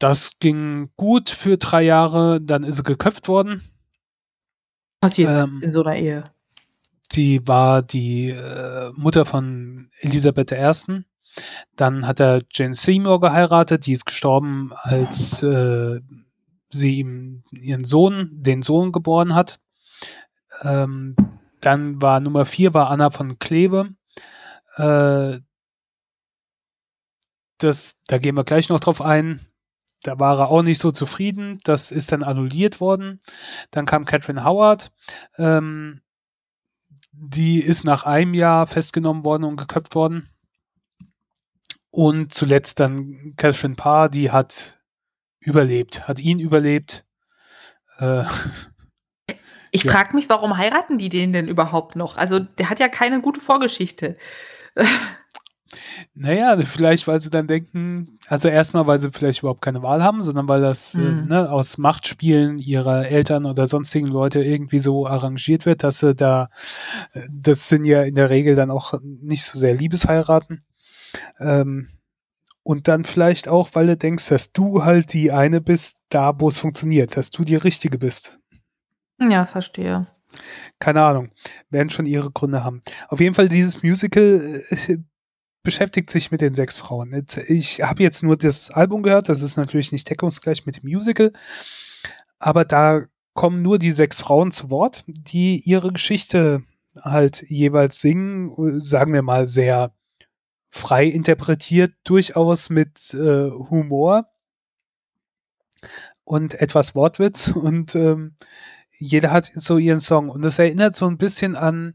das ging gut für 3 Jahre, dann ist sie geköpft worden. Passiert Ähm in so 'ner Ehe. Die war die, äh, Mutter von Elisabeth I. Dann hat er Jane Seymour geheiratet, die ist gestorben, als, äh, sie ihm ihren Sohn den Sohn geboren hat. Ähm, dann war Nummer 4 war Anna von Kleve. Äh das da gehen wir gleich noch drauf ein. Da war er auch nicht so zufrieden. Das ist dann annulliert worden. Dann kam Catherine Howard. Ähm, die ist nach einem Jahr festgenommen worden und geköpft worden. Und zuletzt dann Catherine Parr, die hat überlebt, hat ihn überlebt. Äh, <laughs> Ich ja. frage mich, warum heiraten die den denn überhaupt noch? Also, der hat ja keine gute Vorgeschichte. <laughs> Na ja, vielleicht, weil sie dann denken also erstmal, weil sie vielleicht überhaupt keine Wahl haben, sondern weil das, äh, Mhm. ne, aus Machtspielen ihrer Eltern oder sonstigen Leute irgendwie so arrangiert wird, dass sie da äh, das sind ja in der Regel dann auch nicht so sehr Liebesheiraten. Ähm, und dann vielleicht auch, weil du denkst, dass du halt die eine bist, da wo es funktioniert, dass du die Richtige bist. Ja, verstehe. Keine Ahnung, werden schon ihre Gründe haben. Auf jeden Fall dieses Musical, äh, beschäftigt sich mit den 6 Frauen. Ich habe jetzt nur das Album gehört, das ist natürlich nicht deckungsgleich mit dem Musical, aber da kommen nur die 6 Frauen zu Wort, die ihre Geschichte halt jeweils singen, sagen wir mal sehr frei interpretiert, durchaus mit äh, Humor und etwas Wortwitz <laughs> und ähm, jeder hat so ihren Song und das erinnert so ein bisschen an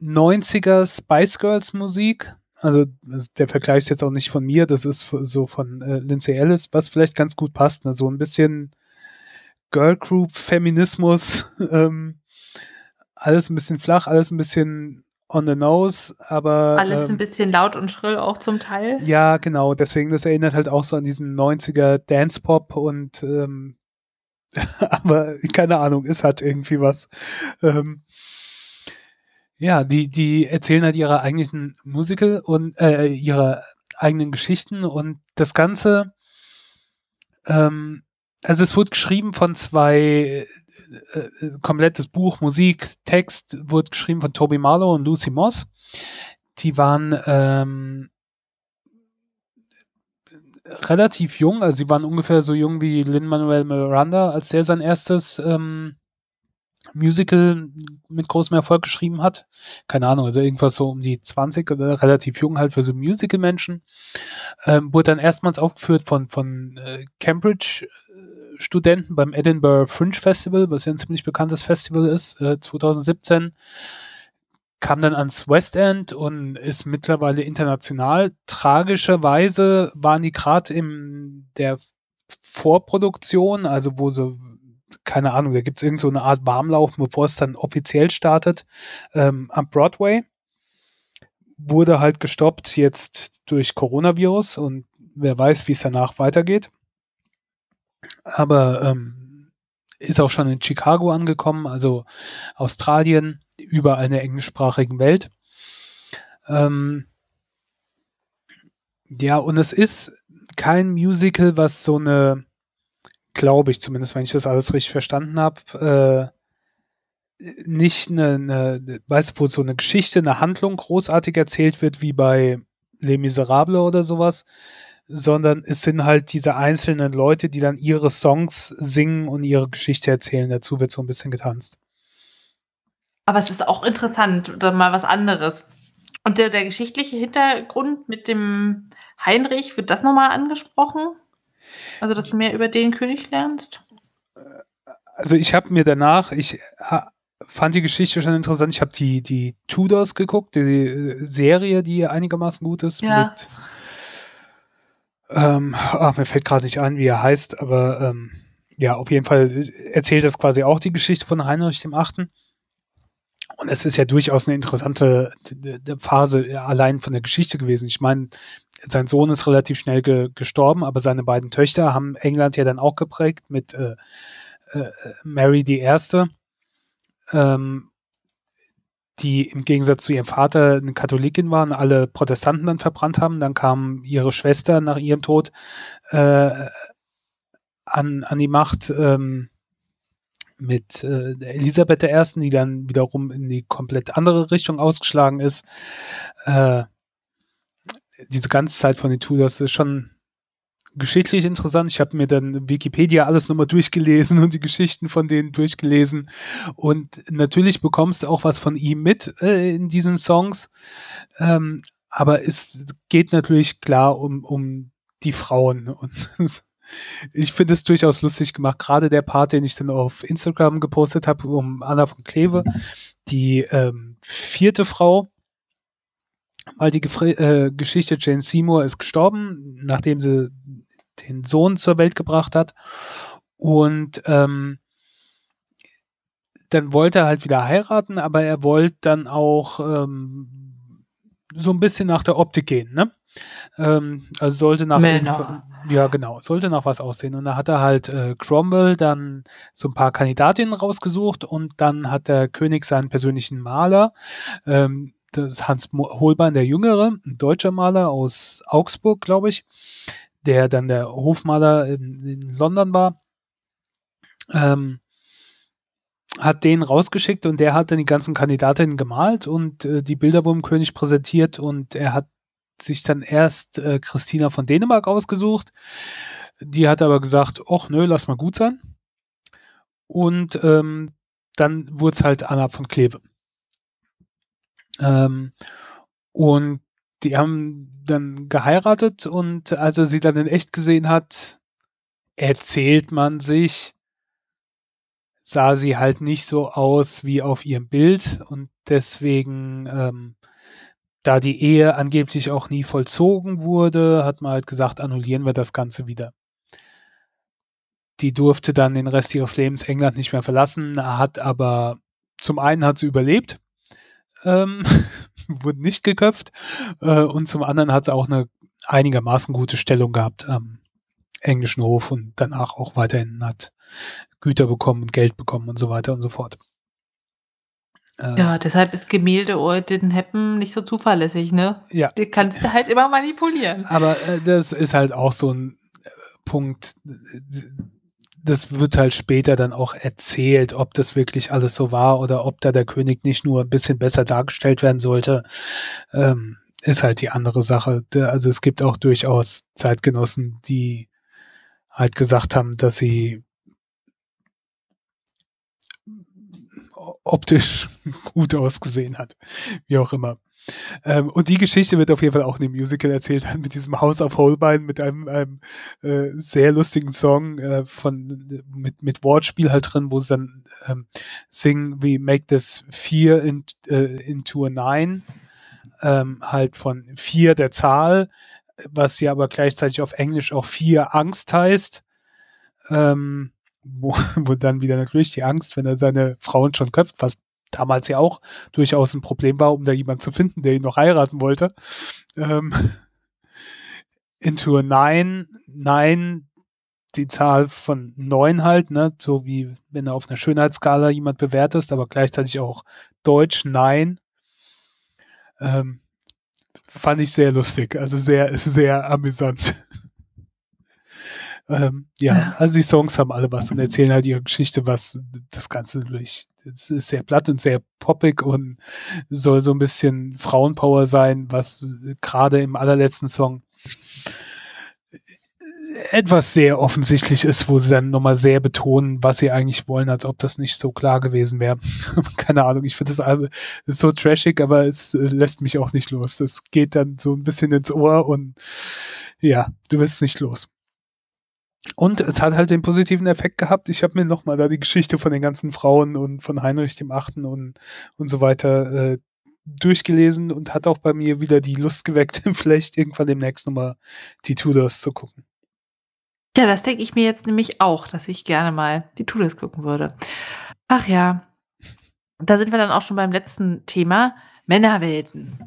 90er Spice Girls Musik. Also der Vergleich ist jetzt auch nicht von mir, das ist so von äh, Lindsay Ellis, was vielleicht ganz gut passt. Ne? So ein bisschen Girl Group Feminismus, <laughs> ähm, alles ein bisschen flach, alles ein bisschen on the nose, aber. Alles ähm, ein bisschen laut und schrill auch zum Teil. Ja, genau. Deswegen, das erinnert halt auch so an diesen 90er Dance Pop und ähm, <laughs> aber keine Ahnung, ist halt irgendwie was. Ähm, ja, die, die erzählen halt ihre eigentlichen Musical und äh, ihre eigenen Geschichten und das Ganze, ähm, also es wurde geschrieben von zwei äh, äh, komplettes Buch, Musik, Text wurde geschrieben von Toby Marlowe und Lucy Moss. Die waren ähm, relativ jung, also sie waren ungefähr so jung wie Lin-Manuel Miranda, als der sein erstes ähm, Musical mit großem Erfolg geschrieben hat. Keine Ahnung, also irgendwas so um die 20 oder relativ jung halt für so Musical-Menschen. Ähm, wurde dann erstmals aufgeführt von, von äh, Cambridge Studenten beim Edinburgh Fringe Festival, was ja ein ziemlich bekanntes Festival ist, äh, 2017 kam dann ans West End und ist mittlerweile international. Tragischerweise waren die gerade in der Vorproduktion, also wo so, keine Ahnung, da gibt es irgend so Art Warmlauf, bevor es dann offiziell startet, ähm, am Broadway. Wurde halt gestoppt jetzt durch Coronavirus und wer weiß, wie es danach weitergeht aber ähm, ist auch schon in Chicago angekommen, also Australien, überall in der englischsprachigen Welt. Ähm, ja, und es ist kein Musical, was so eine, glaube ich zumindest, wenn ich das alles richtig verstanden habe, äh, nicht eine, eine, weißt du, wo so eine Geschichte, eine Handlung großartig erzählt wird, wie bei Les Miserables oder sowas, sondern es sind halt diese einzelnen Leute, die dann ihre Songs singen und ihre Geschichte erzählen. Dazu wird so ein bisschen getanzt. Aber es ist auch interessant, dann mal was anderes. Und der, der geschichtliche Hintergrund mit dem Heinrich, wird das nochmal angesprochen? Also, dass du mehr über den König lernst? Also, ich habe mir danach, ich fand die Geschichte schon interessant. Ich habe die, die Tudors geguckt, die Serie, die einigermaßen gut ist, ja. mit ähm, ach, mir fällt gerade nicht ein, wie er heißt, aber ähm, ja, auf jeden Fall erzählt das quasi auch die Geschichte von Heinrich dem Achten. Und es ist ja durchaus eine interessante Phase allein von der Geschichte gewesen. Ich meine, sein Sohn ist relativ schnell ge gestorben, aber seine beiden Töchter haben England ja dann auch geprägt mit äh, äh, Mary die Erste. Ähm, die im Gegensatz zu ihrem Vater eine Katholikin waren, alle Protestanten dann verbrannt haben. Dann kam ihre Schwester nach ihrem Tod äh, an, an die Macht ähm, mit äh, Elisabeth I., die dann wiederum in die komplett andere Richtung ausgeschlagen ist. Äh, diese ganze Zeit von den Tudors ist schon geschichtlich interessant. Ich habe mir dann Wikipedia alles nochmal durchgelesen <laughs> und die Geschichten von denen durchgelesen. Und natürlich bekommst du auch was von ihm mit äh, in diesen Songs. Ähm, aber es geht natürlich klar um, um die Frauen. <laughs> Und ich finde es durchaus lustig gemacht. Gerade der Part, den ich dann auf Instagram gepostet habe, um Anna von Kleve, die ähm, vierte Frau, weil die Gefre äh, Geschichte Jane Seymour ist gestorben, nachdem sie den Sohn zur Welt gebracht hat. Und ähm, dann wollte er halt wieder heiraten, aber er wollte dann auch ähm, so ein bisschen nach der Optik gehen, ne? Ähm, also sollte nach ja genau, sollte nach was aussehen. Und da hat er halt äh, Cromwell dann so ein paar Kandidatinnen rausgesucht und dann hat der König seinen persönlichen Maler, ähm, das Hans Holbein der Jüngere, ein deutscher Maler aus Augsburg, glaube ich, der dann der Hofmaler in, in London war, ähm, hat den rausgeschickt und der hat dann die ganzen Kandidatinnen gemalt und äh, die Bilder wurden König präsentiert und er hat sich dann erst äh, Christina von Dänemark ausgesucht. Die hat aber gesagt, ach nö, lass mal gut sein. Und ähm, dann wurde es halt Anna von Kleve. Ähm, und die haben dann geheiratet und als er sie dann in echt gesehen hat, erzählt man sich, sah sie halt nicht so aus wie auf ihrem Bild und deswegen, ähm, da die Ehe angeblich auch nie vollzogen wurde, hat man halt gesagt, annullieren wir das Ganze wieder. Die durfte dann den Rest ihres Lebens England nicht mehr verlassen, hat aber zum einen hat sie überlebt, ähm, <laughs> wurde nicht geköpft äh, und zum anderen hat sie auch eine einigermaßen gute Stellung gehabt am englischen Hof und danach auch weiterhin hat Güter bekommen und Geld bekommen und so weiter und so fort. Äh, ja, deshalb ist Gemälde didn't happen nicht so zuverlässig, ne? Ja. Die kannst du halt immer manipulieren. Aber äh, das ist halt auch so ein Punkt, das wird halt später dann auch erzählt, ob das wirklich alles so war oder ob da der König nicht nur ein bisschen besser dargestellt werden sollte, ähm, ist halt die andere Sache. Also es gibt auch durchaus Zeitgenossen, die halt gesagt haben, dass sie optisch <laughs> gut ausgesehen hat. Wie auch immer. Ähm, und die Geschichte wird auf jeden Fall auch in dem Musical erzählt, <laughs> mit diesem House of Holbein, mit einem, einem äh, sehr lustigen Song äh, von mit, mit Wortspiel halt drin, wo sie dann ähm, singen, we make this fear in, äh, into a nine, ähm, halt von vier der Zahl, was ja aber gleichzeitig auf Englisch auch vier Angst heißt. Ähm, wo, <laughs> wo dann wieder natürlich die Angst, wenn er seine Frauen schon köpft, was damals ja auch durchaus ein Problem war, um da jemanden zu finden, der ihn noch heiraten wollte. Ähm, <laughs> into a Nine, Nine, die Zahl von neun halt, ne, so wie wenn du auf einer Schönheitsskala jemand bewertest, aber gleichzeitig auch Deutsch Nein. Ähm, fand ich sehr lustig, also sehr, <laughs> sehr amüsant. Ähm, ja, ja, also die Songs haben alle was und erzählen halt ihre Geschichte, was das Ganze durch. Es ist sehr platt und sehr poppig und soll so ein bisschen Frauenpower sein, was gerade im allerletzten Song etwas sehr offensichtlich ist, wo sie dann nochmal sehr betonen, was sie eigentlich wollen, als ob das nicht so klar gewesen wäre. <laughs> Keine Ahnung, ich finde das Album ist so trashig, aber es lässt mich auch nicht los. Es geht dann so ein bisschen ins Ohr und ja, du wirst nicht los. Und es hat halt den positiven Effekt gehabt. Ich habe mir nochmal da die Geschichte von den ganzen Frauen und von Heinrich dem Achten und, und so weiter äh, durchgelesen und hat auch bei mir wieder die Lust geweckt, <laughs> vielleicht irgendwann demnächst nochmal die Tudors zu gucken. Ja, das denke ich mir jetzt nämlich auch, dass ich gerne mal die Tudors gucken würde. Ach ja, da sind wir dann auch schon beim letzten Thema, Männerwelten.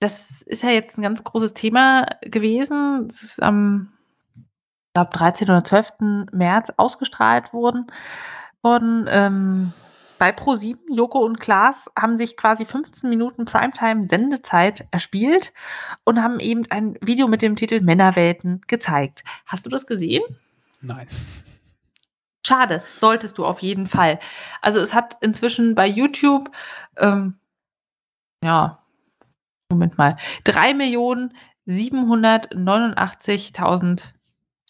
Das ist ja jetzt ein ganz großes Thema gewesen. Das ist am glaube, 13. oder 12. März ausgestrahlt wurden. worden. Ähm, bei Pro7, Joko und Klaas haben sich quasi 15 Minuten Primetime-Sendezeit erspielt und haben eben ein Video mit dem Titel Männerwelten gezeigt. Hast du das gesehen? Nein. Schade, solltest du auf jeden Fall. Also es hat inzwischen bei YouTube, ähm, ja, Moment mal, 3.789.000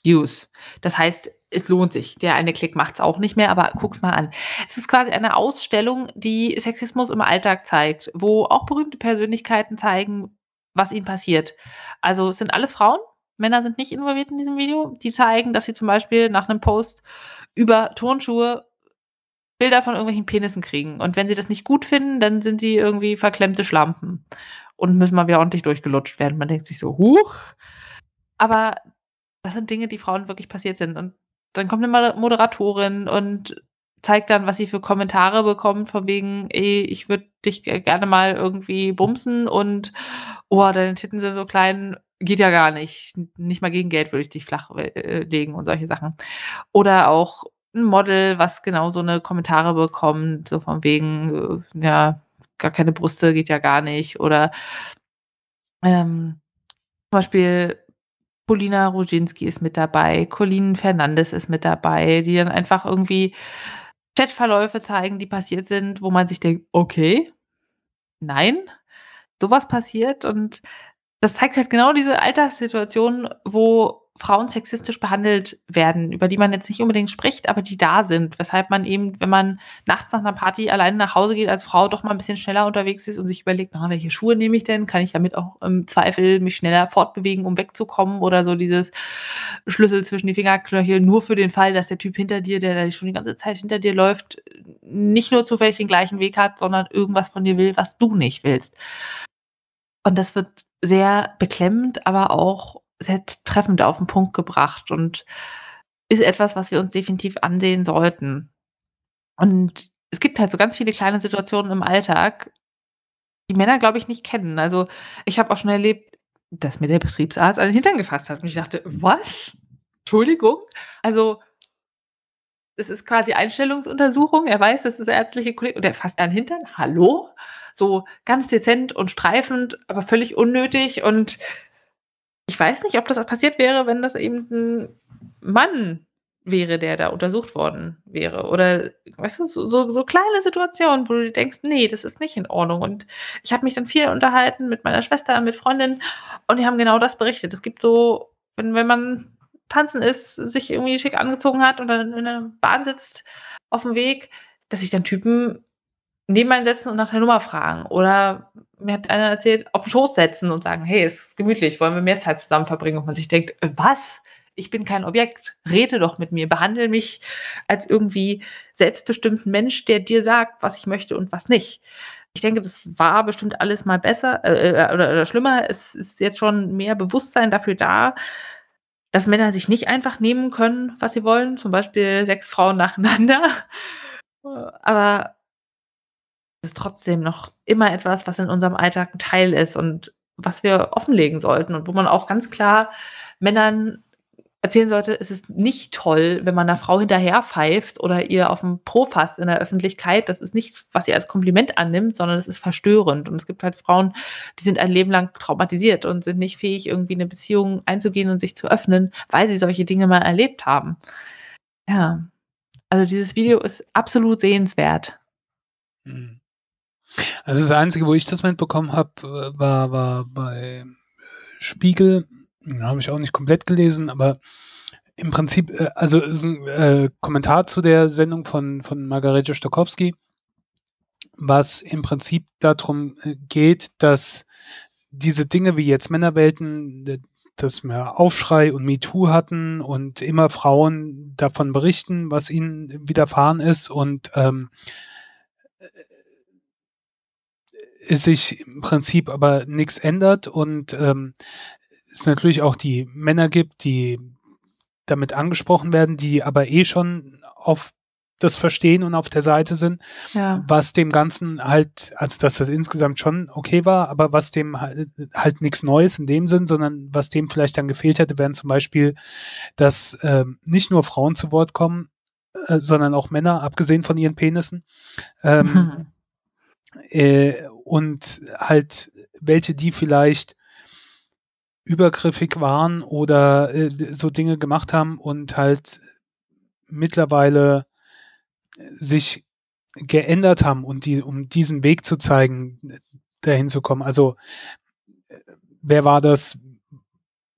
Views. Das heißt, es lohnt sich. Der eine Klick macht es auch nicht mehr, aber guck's mal an. Es ist quasi eine Ausstellung, die Sexismus im Alltag zeigt, wo auch berühmte Persönlichkeiten zeigen, was ihnen passiert. Also es sind alles Frauen. Männer sind nicht involviert in diesem Video. Die zeigen, dass sie zum Beispiel nach einem Post über Turnschuhe Bilder von irgendwelchen Penissen kriegen. Und wenn sie das nicht gut finden, dann sind sie irgendwie verklemmte Schlampen und müssen mal wieder ordentlich durchgelutscht werden. Man denkt sich so, huch. Aber das sind Dinge, die Frauen wirklich passiert sind. Und dann kommt eine Moderatorin und zeigt dann, was sie für Kommentare bekommt, von wegen, ey, ich würde dich gerne mal irgendwie bumsen und oh, deine Titten sind so klein, geht ja gar nicht. Nicht mal gegen Geld würde ich dich flach äh, legen und solche Sachen. Oder auch ein Model, was genau so eine Kommentare bekommt, so von wegen, äh, ja, gar keine Brüste geht ja gar nicht. Oder ähm, zum Beispiel Polina Roginski ist mit dabei, Colleen Fernandes ist mit dabei, die dann einfach irgendwie Chatverläufe zeigen, die passiert sind, wo man sich denkt: „Okay, nein, sowas passiert“ und das zeigt halt genau diese Alltagssituation, wo Frauen sexistisch behandelt werden, über die man jetzt nicht unbedingt spricht, aber die da sind. Weshalb man eben, wenn man nachts nach einer Party alleine nach Hause geht, als Frau doch mal ein bisschen schneller unterwegs ist und sich überlegt, na, welche Schuhe nehme ich denn? Kann ich damit auch im Zweifel mich schneller fortbewegen, um wegzukommen? Oder so dieses Schlüssel zwischen die Fingerknöchel, nur für den Fall, dass der Typ hinter dir, der schon die ganze Zeit hinter dir läuft, nicht nur zufällig den gleichen Weg hat, sondern irgendwas von dir will, was du nicht willst. Und das wird sehr beklemmend, aber auch sehr treffend auf den Punkt gebracht und ist etwas, was wir uns definitiv ansehen sollten. Und es gibt halt so ganz viele kleine Situationen im Alltag, die Männer, glaube ich, nicht kennen. Also, ich habe auch schon erlebt, dass mir der Betriebsarzt an den Hintern gefasst hat und ich dachte: „Was? Entschuldigung?“ Also es ist quasi Einstellungsuntersuchung. Er weiß, das ist ärztliche Kolleg und er fasst an den Hintern. Hallo? So ganz dezent und streifend, aber völlig unnötig und ich weiß nicht, ob das passiert wäre, wenn das eben ein Mann wäre, der da untersucht worden wäre. Oder, weißt du, so, so, so kleine Situationen, wo du denkst, nee, das ist nicht in Ordnung. Und ich habe mich dann viel unterhalten mit meiner Schwester, mit Freundinnen und die haben genau das berichtet. Es gibt so, wenn, wenn man tanzen ist, sich irgendwie schick angezogen hat und dann in der Bahn sitzt auf dem Weg, dass sich dann Typen neben einen setzen und nach der Nummer fragen. Oder mir hat einer erzählt, auf den Schoß setzen und sagen, hey, es ist gemütlich, wollen wir mehr Zeit zusammen verbringen? Und man sich denkt, was? Ich bin kein Objekt. Rede doch mit mir. Behandle mich als irgendwie selbstbestimmten Mensch, der dir sagt, was ich möchte und was nicht. Ich denke, das war bestimmt alles mal besser äh, äh oder, oder schlimmer. Es ist jetzt schon mehr Bewusstsein dafür da, dass Männer sich nicht einfach nehmen können, was sie wollen. Zum Beispiel sechs Frauen nacheinander. Aber ist trotzdem noch immer etwas, was in unserem Alltag ein Teil ist und was wir offenlegen sollten und wo man auch ganz klar Männern erzählen sollte, es ist nicht toll, wenn man einer Frau hinterher pfeift oder ihr auf dem Po fasst in der Öffentlichkeit. Das ist nichts, was sie als Kompliment annimmt, sondern das ist verstörend. Und es gibt halt Frauen, die sind ein Leben lang traumatisiert und sind nicht fähig, irgendwie eine Beziehung einzugehen und sich zu öffnen, weil sie solche Dinge mal erlebt haben. Ja. Also dieses Video ist absolut sehenswert. Mhm. Also das Einzige, wo ich das mitbekommen habe, äh, war, war bei Spiegel. Habe ich auch nicht komplett gelesen, aber im Prinzip, äh, also ist ein äh, Kommentar zu der Sendung von, von Margarete Stokowski, was im Prinzip darum äh, geht, dass diese Dinge wie jetzt Männerwelten, dass wir Aufschrei und MeToo hatten und immer Frauen davon berichten, was ihnen widerfahren ist und ähm, sich im Prinzip aber nichts ändert und ähm, es natürlich auch die Männer gibt, die damit angesprochen werden, die aber eh schon auf das Verstehen und auf der Seite sind, ja. was dem Ganzen halt, also dass das insgesamt schon okay war, aber was dem halt, halt nichts Neues in dem Sinn, sondern was dem vielleicht dann gefehlt hätte, wären zum Beispiel, dass äh, nicht nur Frauen zu Wort kommen, äh, sondern auch Männer, abgesehen von ihren Penissen. Ähm, mhm. <laughs> äh, und halt welche, die vielleicht übergriffig waren oder äh, so Dinge gemacht haben und halt mittlerweile sich geändert haben und die, um diesen Weg zu zeigen, dahin zu kommen. Also wer war das?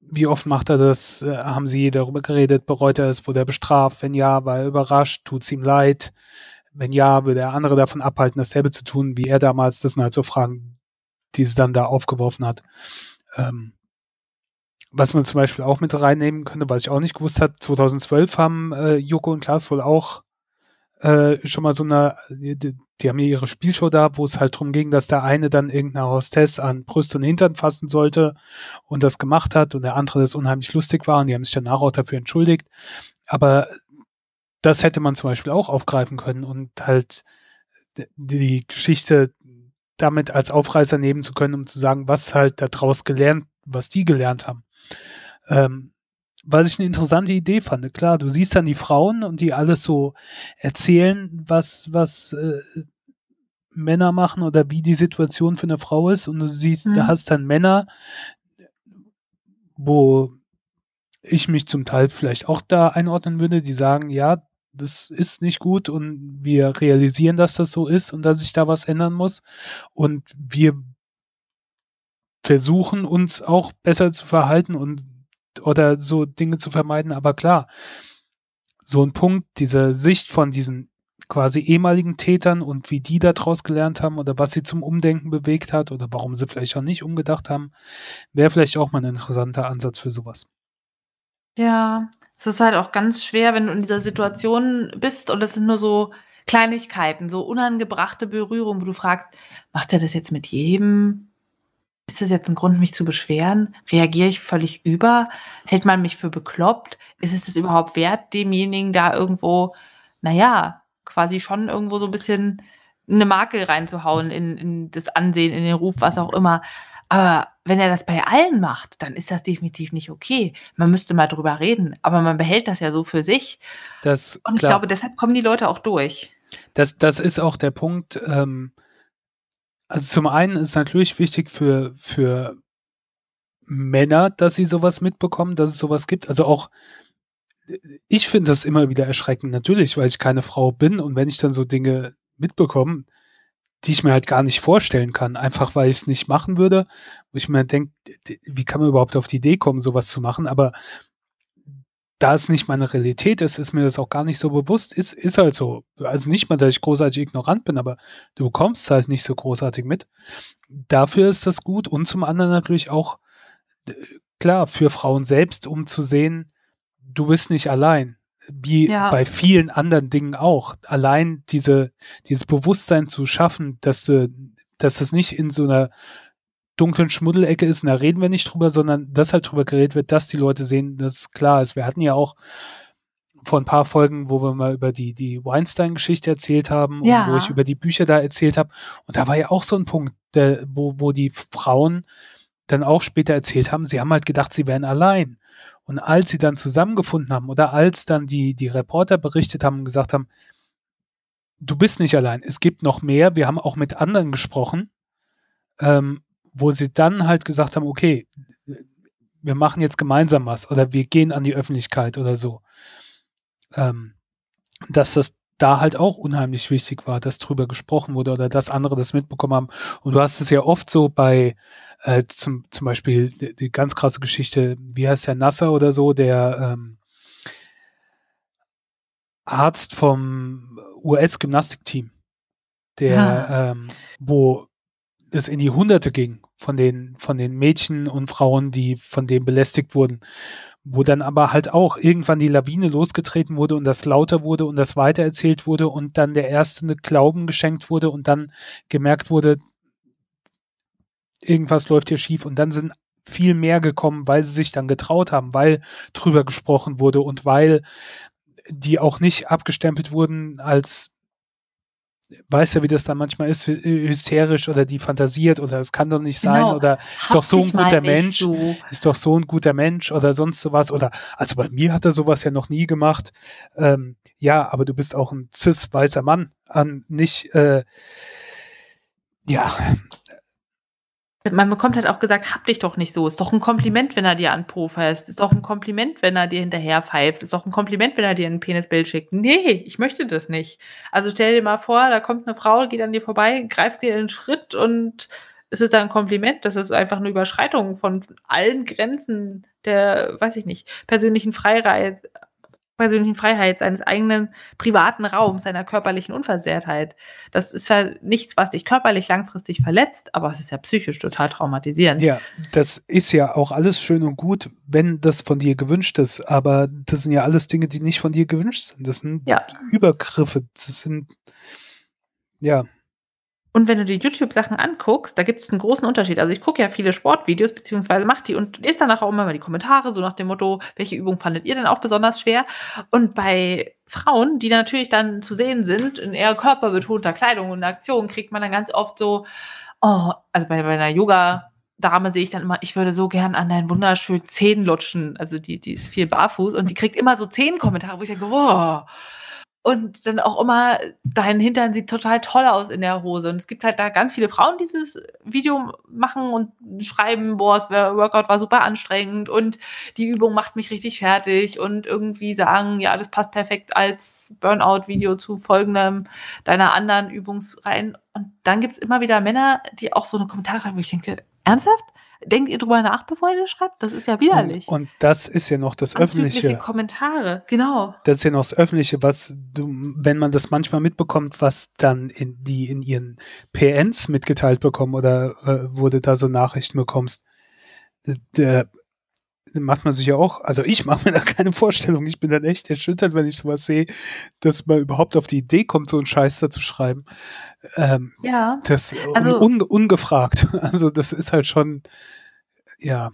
Wie oft macht er das? Äh, haben Sie darüber geredet? Bereut er es? Wurde er bestraft? Wenn ja, war er überrascht? Tut es ihm leid? Wenn ja, würde er andere davon abhalten, dasselbe zu tun, wie er damals? Das sind halt so Fragen, die es dann da aufgeworfen hat. Ähm, was man zum Beispiel auch mit reinnehmen könnte, was ich auch nicht gewusst habe, 2012 haben äh, Joko und Klaas wohl auch äh, schon mal so eine, die, die haben ja ihre Spielshow da, wo es halt darum ging, dass der eine dann irgendeine Hostess an Brust und Hintern fassen sollte und das gemacht hat und der andere das unheimlich lustig war und die haben sich danach auch dafür entschuldigt. Aber das hätte man zum Beispiel auch aufgreifen können und halt die Geschichte damit als Aufreißer nehmen zu können, um zu sagen, was halt daraus gelernt, was die gelernt haben. Ähm, was ich eine interessante Idee fand. Klar, du siehst dann die Frauen und die alles so erzählen, was, was äh, Männer machen oder wie die Situation für eine Frau ist. Und du siehst, mhm. da hast dann Männer, wo ich mich zum Teil vielleicht auch da einordnen würde, die sagen, ja, das ist nicht gut und wir realisieren, dass das so ist und dass sich da was ändern muss. Und wir versuchen, uns auch besser zu verhalten und oder so Dinge zu vermeiden. Aber klar, so ein Punkt, diese Sicht von diesen quasi ehemaligen Tätern und wie die daraus gelernt haben oder was sie zum Umdenken bewegt hat oder warum sie vielleicht auch nicht umgedacht haben, wäre vielleicht auch mal ein interessanter Ansatz für sowas. Ja, es ist halt auch ganz schwer, wenn du in dieser Situation bist und es sind nur so Kleinigkeiten, so unangebrachte Berührungen, wo du fragst: „Macht er das jetzt mit jedem? Ist das jetzt ein Grund, mich zu beschweren? Reagiere ich völlig über? Hält man mich für bekloppt? Ist es das überhaupt wert, demjenigen da irgendwo, na ja, quasi schon irgendwo so ein bisschen eine Makel reinzuhauen in in das Ansehen, in den Ruf, was auch immer?“ Aber wenn er das bei allen macht, dann ist das definitiv nicht okay. Man müsste mal drüber reden, aber man behält das ja so für sich. Das Und ich klar. glaube, deshalb kommen die Leute auch durch. Das, das ist auch der Punkt. Ähm, also zum einen ist natürlich wichtig für, für Männer, dass sie sowas mitbekommen, dass es sowas gibt. Also auch, ich finde das immer wieder erschreckend, natürlich, weil ich keine Frau bin und wenn ich dann so Dinge mitbekomme, die ich mir halt gar nicht vorstellen kann, einfach weil ich es nicht machen würde, wo ich mir denke, wie kann man überhaupt auf die Idee kommen, sowas zu machen, aber da es nicht meine Realität ist, ist mir das auch gar nicht so bewusst. Ist, ist halt so. Also nicht mal, dass ich großartig ignorant bin, aber du bekommst halt nicht so großartig mit. Dafür ist das gut und zum anderen natürlich auch, klar, für Frauen selbst, um zu sehen, du bist nicht allein. Wie Ja. bei vielen anderen Dingen auch. Allein diese, dieses Bewusstsein zu schaffen, dass du, dass das nicht in so einer dunklen Schmuddelecke ist, und da reden wir nicht drüber, sondern dass halt drüber geredet wird, dass die Leute sehen, dass es klar ist. Wir hatten ja auch vor ein paar Folgen, wo wir mal über die, die Weinstein-Geschichte erzählt haben und Ja. wo ich über die Bücher da erzählt habe. Und da war ja auch so ein Punkt, der, wo, wo die Frauen dann auch später erzählt haben, sie haben halt gedacht, sie wären allein. Und als sie dann zusammengefunden haben oder als dann die, die Reporter berichtet haben und gesagt haben, du bist nicht allein, es gibt noch mehr, wir haben auch mit anderen gesprochen, ähm, wo sie dann halt gesagt haben, okay, wir machen jetzt gemeinsam was oder wir gehen an die Öffentlichkeit oder so. Ähm, dass das da halt auch unheimlich wichtig war, dass drüber gesprochen wurde oder dass andere das mitbekommen haben. Und du hast es ja oft so bei äh, zum, zum Beispiel die, die ganz krasse Geschichte, wie heißt der Nasser oder so, der ähm, Arzt vom US-Gymnastikteam, der, Ah. ähm, wo es in die Hunderte ging von den, von den Mädchen und Frauen, die von dem belästigt wurden, wo dann aber halt auch irgendwann die Lawine losgetreten wurde und das lauter wurde und das weitererzählt wurde und dann der erste Glauben geschenkt wurde und dann gemerkt wurde, irgendwas läuft hier schief. Und dann sind viel mehr gekommen, weil sie sich dann getraut haben, weil drüber gesprochen wurde und weil die auch nicht abgestempelt wurden als weiß ja, wie das dann manchmal ist, hy- hysterisch oder die fantasiert oder es kann doch nicht sein Genau. oder ist doch so ein guter Mensch, so. ist doch so ein guter Mensch oder sonst sowas oder also bei mir hat er sowas ja noch nie gemacht. Ähm, ja, aber du bist auch ein cis weißer Mann, an nicht äh, ja, Man bekommt halt auch gesagt: „Hab dich doch nicht so.“ Ist doch ein Kompliment, wenn er dir an 'n Po fasst. Ist doch ein Kompliment, wenn er dir hinterher pfeift. Ist doch ein Kompliment, wenn er dir 'n Penisbild schickt. Ne, ich möchte das nicht. Also, stell dir mal vor, da kommt 'ne Frau, geht an dir vorbei, greift dir in 'n Schritt und ist es dann 'n Kompliment? Das ist einfach 'ne Überschreitung von allen Grenzen der, weiß ich nicht, persönlichen Freirei persönlichen Freiheit, seines eigenen privaten Raums, seiner körperlichen Unversehrtheit. Das ist ja nichts, was dich körperlich langfristig verletzt, aber es ist ja psychisch total traumatisierend. ja, das ist ja auch alles schön und gut, wenn das von dir gewünscht ist, aber das sind ja alles Dinge, die nicht von dir gewünscht sind. Das sind Ja. Übergriffe, das sind ja, Und wenn du die YouTube-Sachen anguckst, da gibt es einen großen Unterschied. Also, ich gucke ja viele Sportvideos beziehungsweise mache die und lese danach auch immer mal die Kommentare, so nach dem Motto: „Welche Übung fandet ihr denn auch besonders schwer?“ Und bei Frauen, die natürlich dann zu sehen sind in eher körperbetonter Kleidung und Aktion, kriegt man dann ganz oft so oh, also, bei bei 'ner Yoga-Dame sehe ich dann immer: „Ich würde so gern an deinen wunderschönen Zehen lutschen.“ Also, die die ist viel barfuß und die kriegt immer so Zehenkommentare, wo ich denke: „Wow.“ Und dann auch immer: „Dein Hintern sieht total toll aus in der Hose.“ Und es gibt halt da ganz viele Frauen, die dieses Video machen und schreiben: „Boah, das Wor Workout war super anstrengend und die Übung macht mich richtig fertig“ und irgendwie sagen: „Ja, das passt perfekt als Burnout-Video zu folgendem deiner anderen Übungsreihen.“ Und dann gibt's immer wieder Männer, die auch so 'ne Kommentare schreiben, wo ich denke: „Ernsthaft? Denkt ihr drüber nach, bevor ihr das schreibt? Das ist ja widerlich. Und, und das ist ja noch das Anzügliche Öffentliche. Kommentare, genau. Das ist ja noch das Öffentliche, was du, wenn man das manchmal mitbekommt, was dann in die in ihren PNs mitgeteilt bekommen oder äh, wo du da so Nachrichten bekommst, der macht man sich ja auch, also ich mache mir da keine Vorstellung. Ich bin dann echt erschüttert, wenn ich sowas sehe, dass man überhaupt auf die Idee kommt, so einen Scheiß da zu schreiben. Ähm, Ja. das Also- un, ungefragt. <laughs> Also das ist halt schon, ja,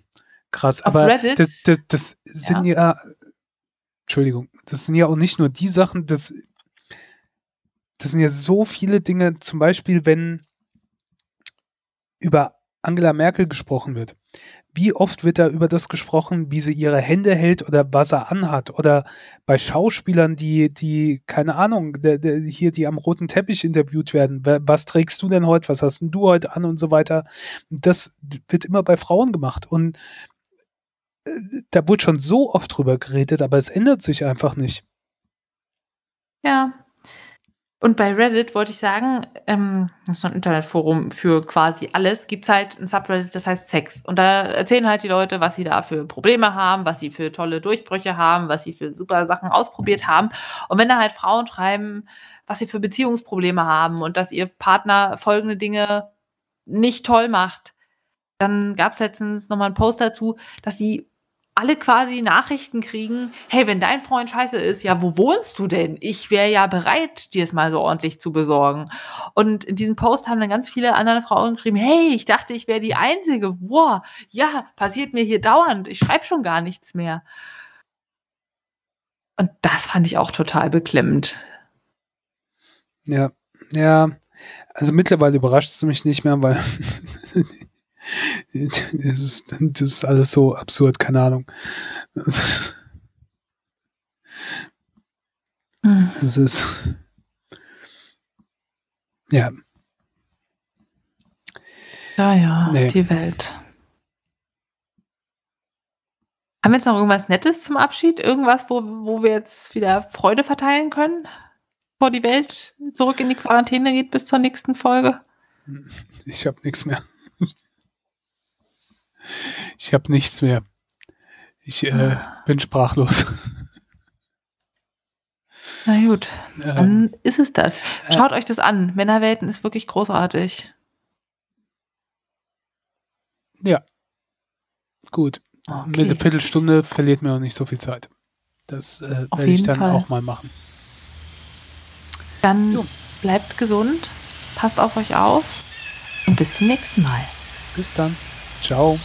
krass. Aber Reddit? das, das, das sind ja. Entschuldigung, das sind ja auch nicht nur die Sachen, das, das sind ja so viele Dinge, zum Beispiel, wenn über Angela Merkel gesprochen wird. Wie oft wird da über das gesprochen, wie sie ihre Hände hält oder was er anhat? Oder bei Schauspielern, die, die, keine Ahnung, der, der, hier, die am roten Teppich interviewt werden. Wer- Was trägst du denn heute? Was hast denn du heute an und so weiter? Das wird immer bei Frauen gemacht. Und äh, da wurde schon so oft drüber geredet, aber es ändert sich einfach nicht. Ja. Und bei Reddit wollte ich sagen, ähm, das ist so ein Internetforum für quasi alles, gibt's halt ein Subreddit, das heißt Sex. Und da erzählen halt die Leute, was sie da für Probleme haben, was sie für tolle Durchbrüche haben, was sie für super Sachen ausprobiert haben. Und wenn da halt Frauen schreiben, was sie für Beziehungsprobleme haben und dass ihr Partner folgende Dinge nicht toll macht, dann gab's letztens nochmal einen Post dazu, dass sie alle quasi Nachrichten kriegen, hey, wenn dein Freund scheiße ist, ja, wo wohnst du denn? Ich wäre ja bereit, dir es mal so ordentlich zu besorgen. Und in diesem Post haben dann ganz viele andere Frauen geschrieben, hey, ich dachte, ich wäre die Einzige. Wow, ja, passiert mir hier dauernd. Ich schreibe schon gar nichts mehr. Und das fand ich auch total beklemmend. Ja, ja. Also mittlerweile überrascht es mich nicht mehr, weil <laughs> <laughs> es ist, das ist alles so absurd, keine Ahnung. Hm. Es ist ja, Ja, ja, Nee. die Welt. Haben wir jetzt noch irgendwas Nettes zum Abschied? Irgendwas, wo, wo wir jetzt wieder Freude verteilen können? Bevor die Welt zurück in die Quarantäne geht bis zur nächsten Folge? ich habe nichts mehr. Ich habe nichts mehr. Ich äh, bin sprachlos. Na gut, Ähm, dann ist es das. Schaut euch das an. Männerwelten ist wirklich großartig. ja, gut. Mit einer Okay. Viertelstunde verliert mir auch nicht so viel Zeit. Das äh, werde ich dann Fall. auch mal machen. Dann Jo. bleibt gesund, passt auf euch auf und bis zum nächsten Mal. Bis dann. Ciao.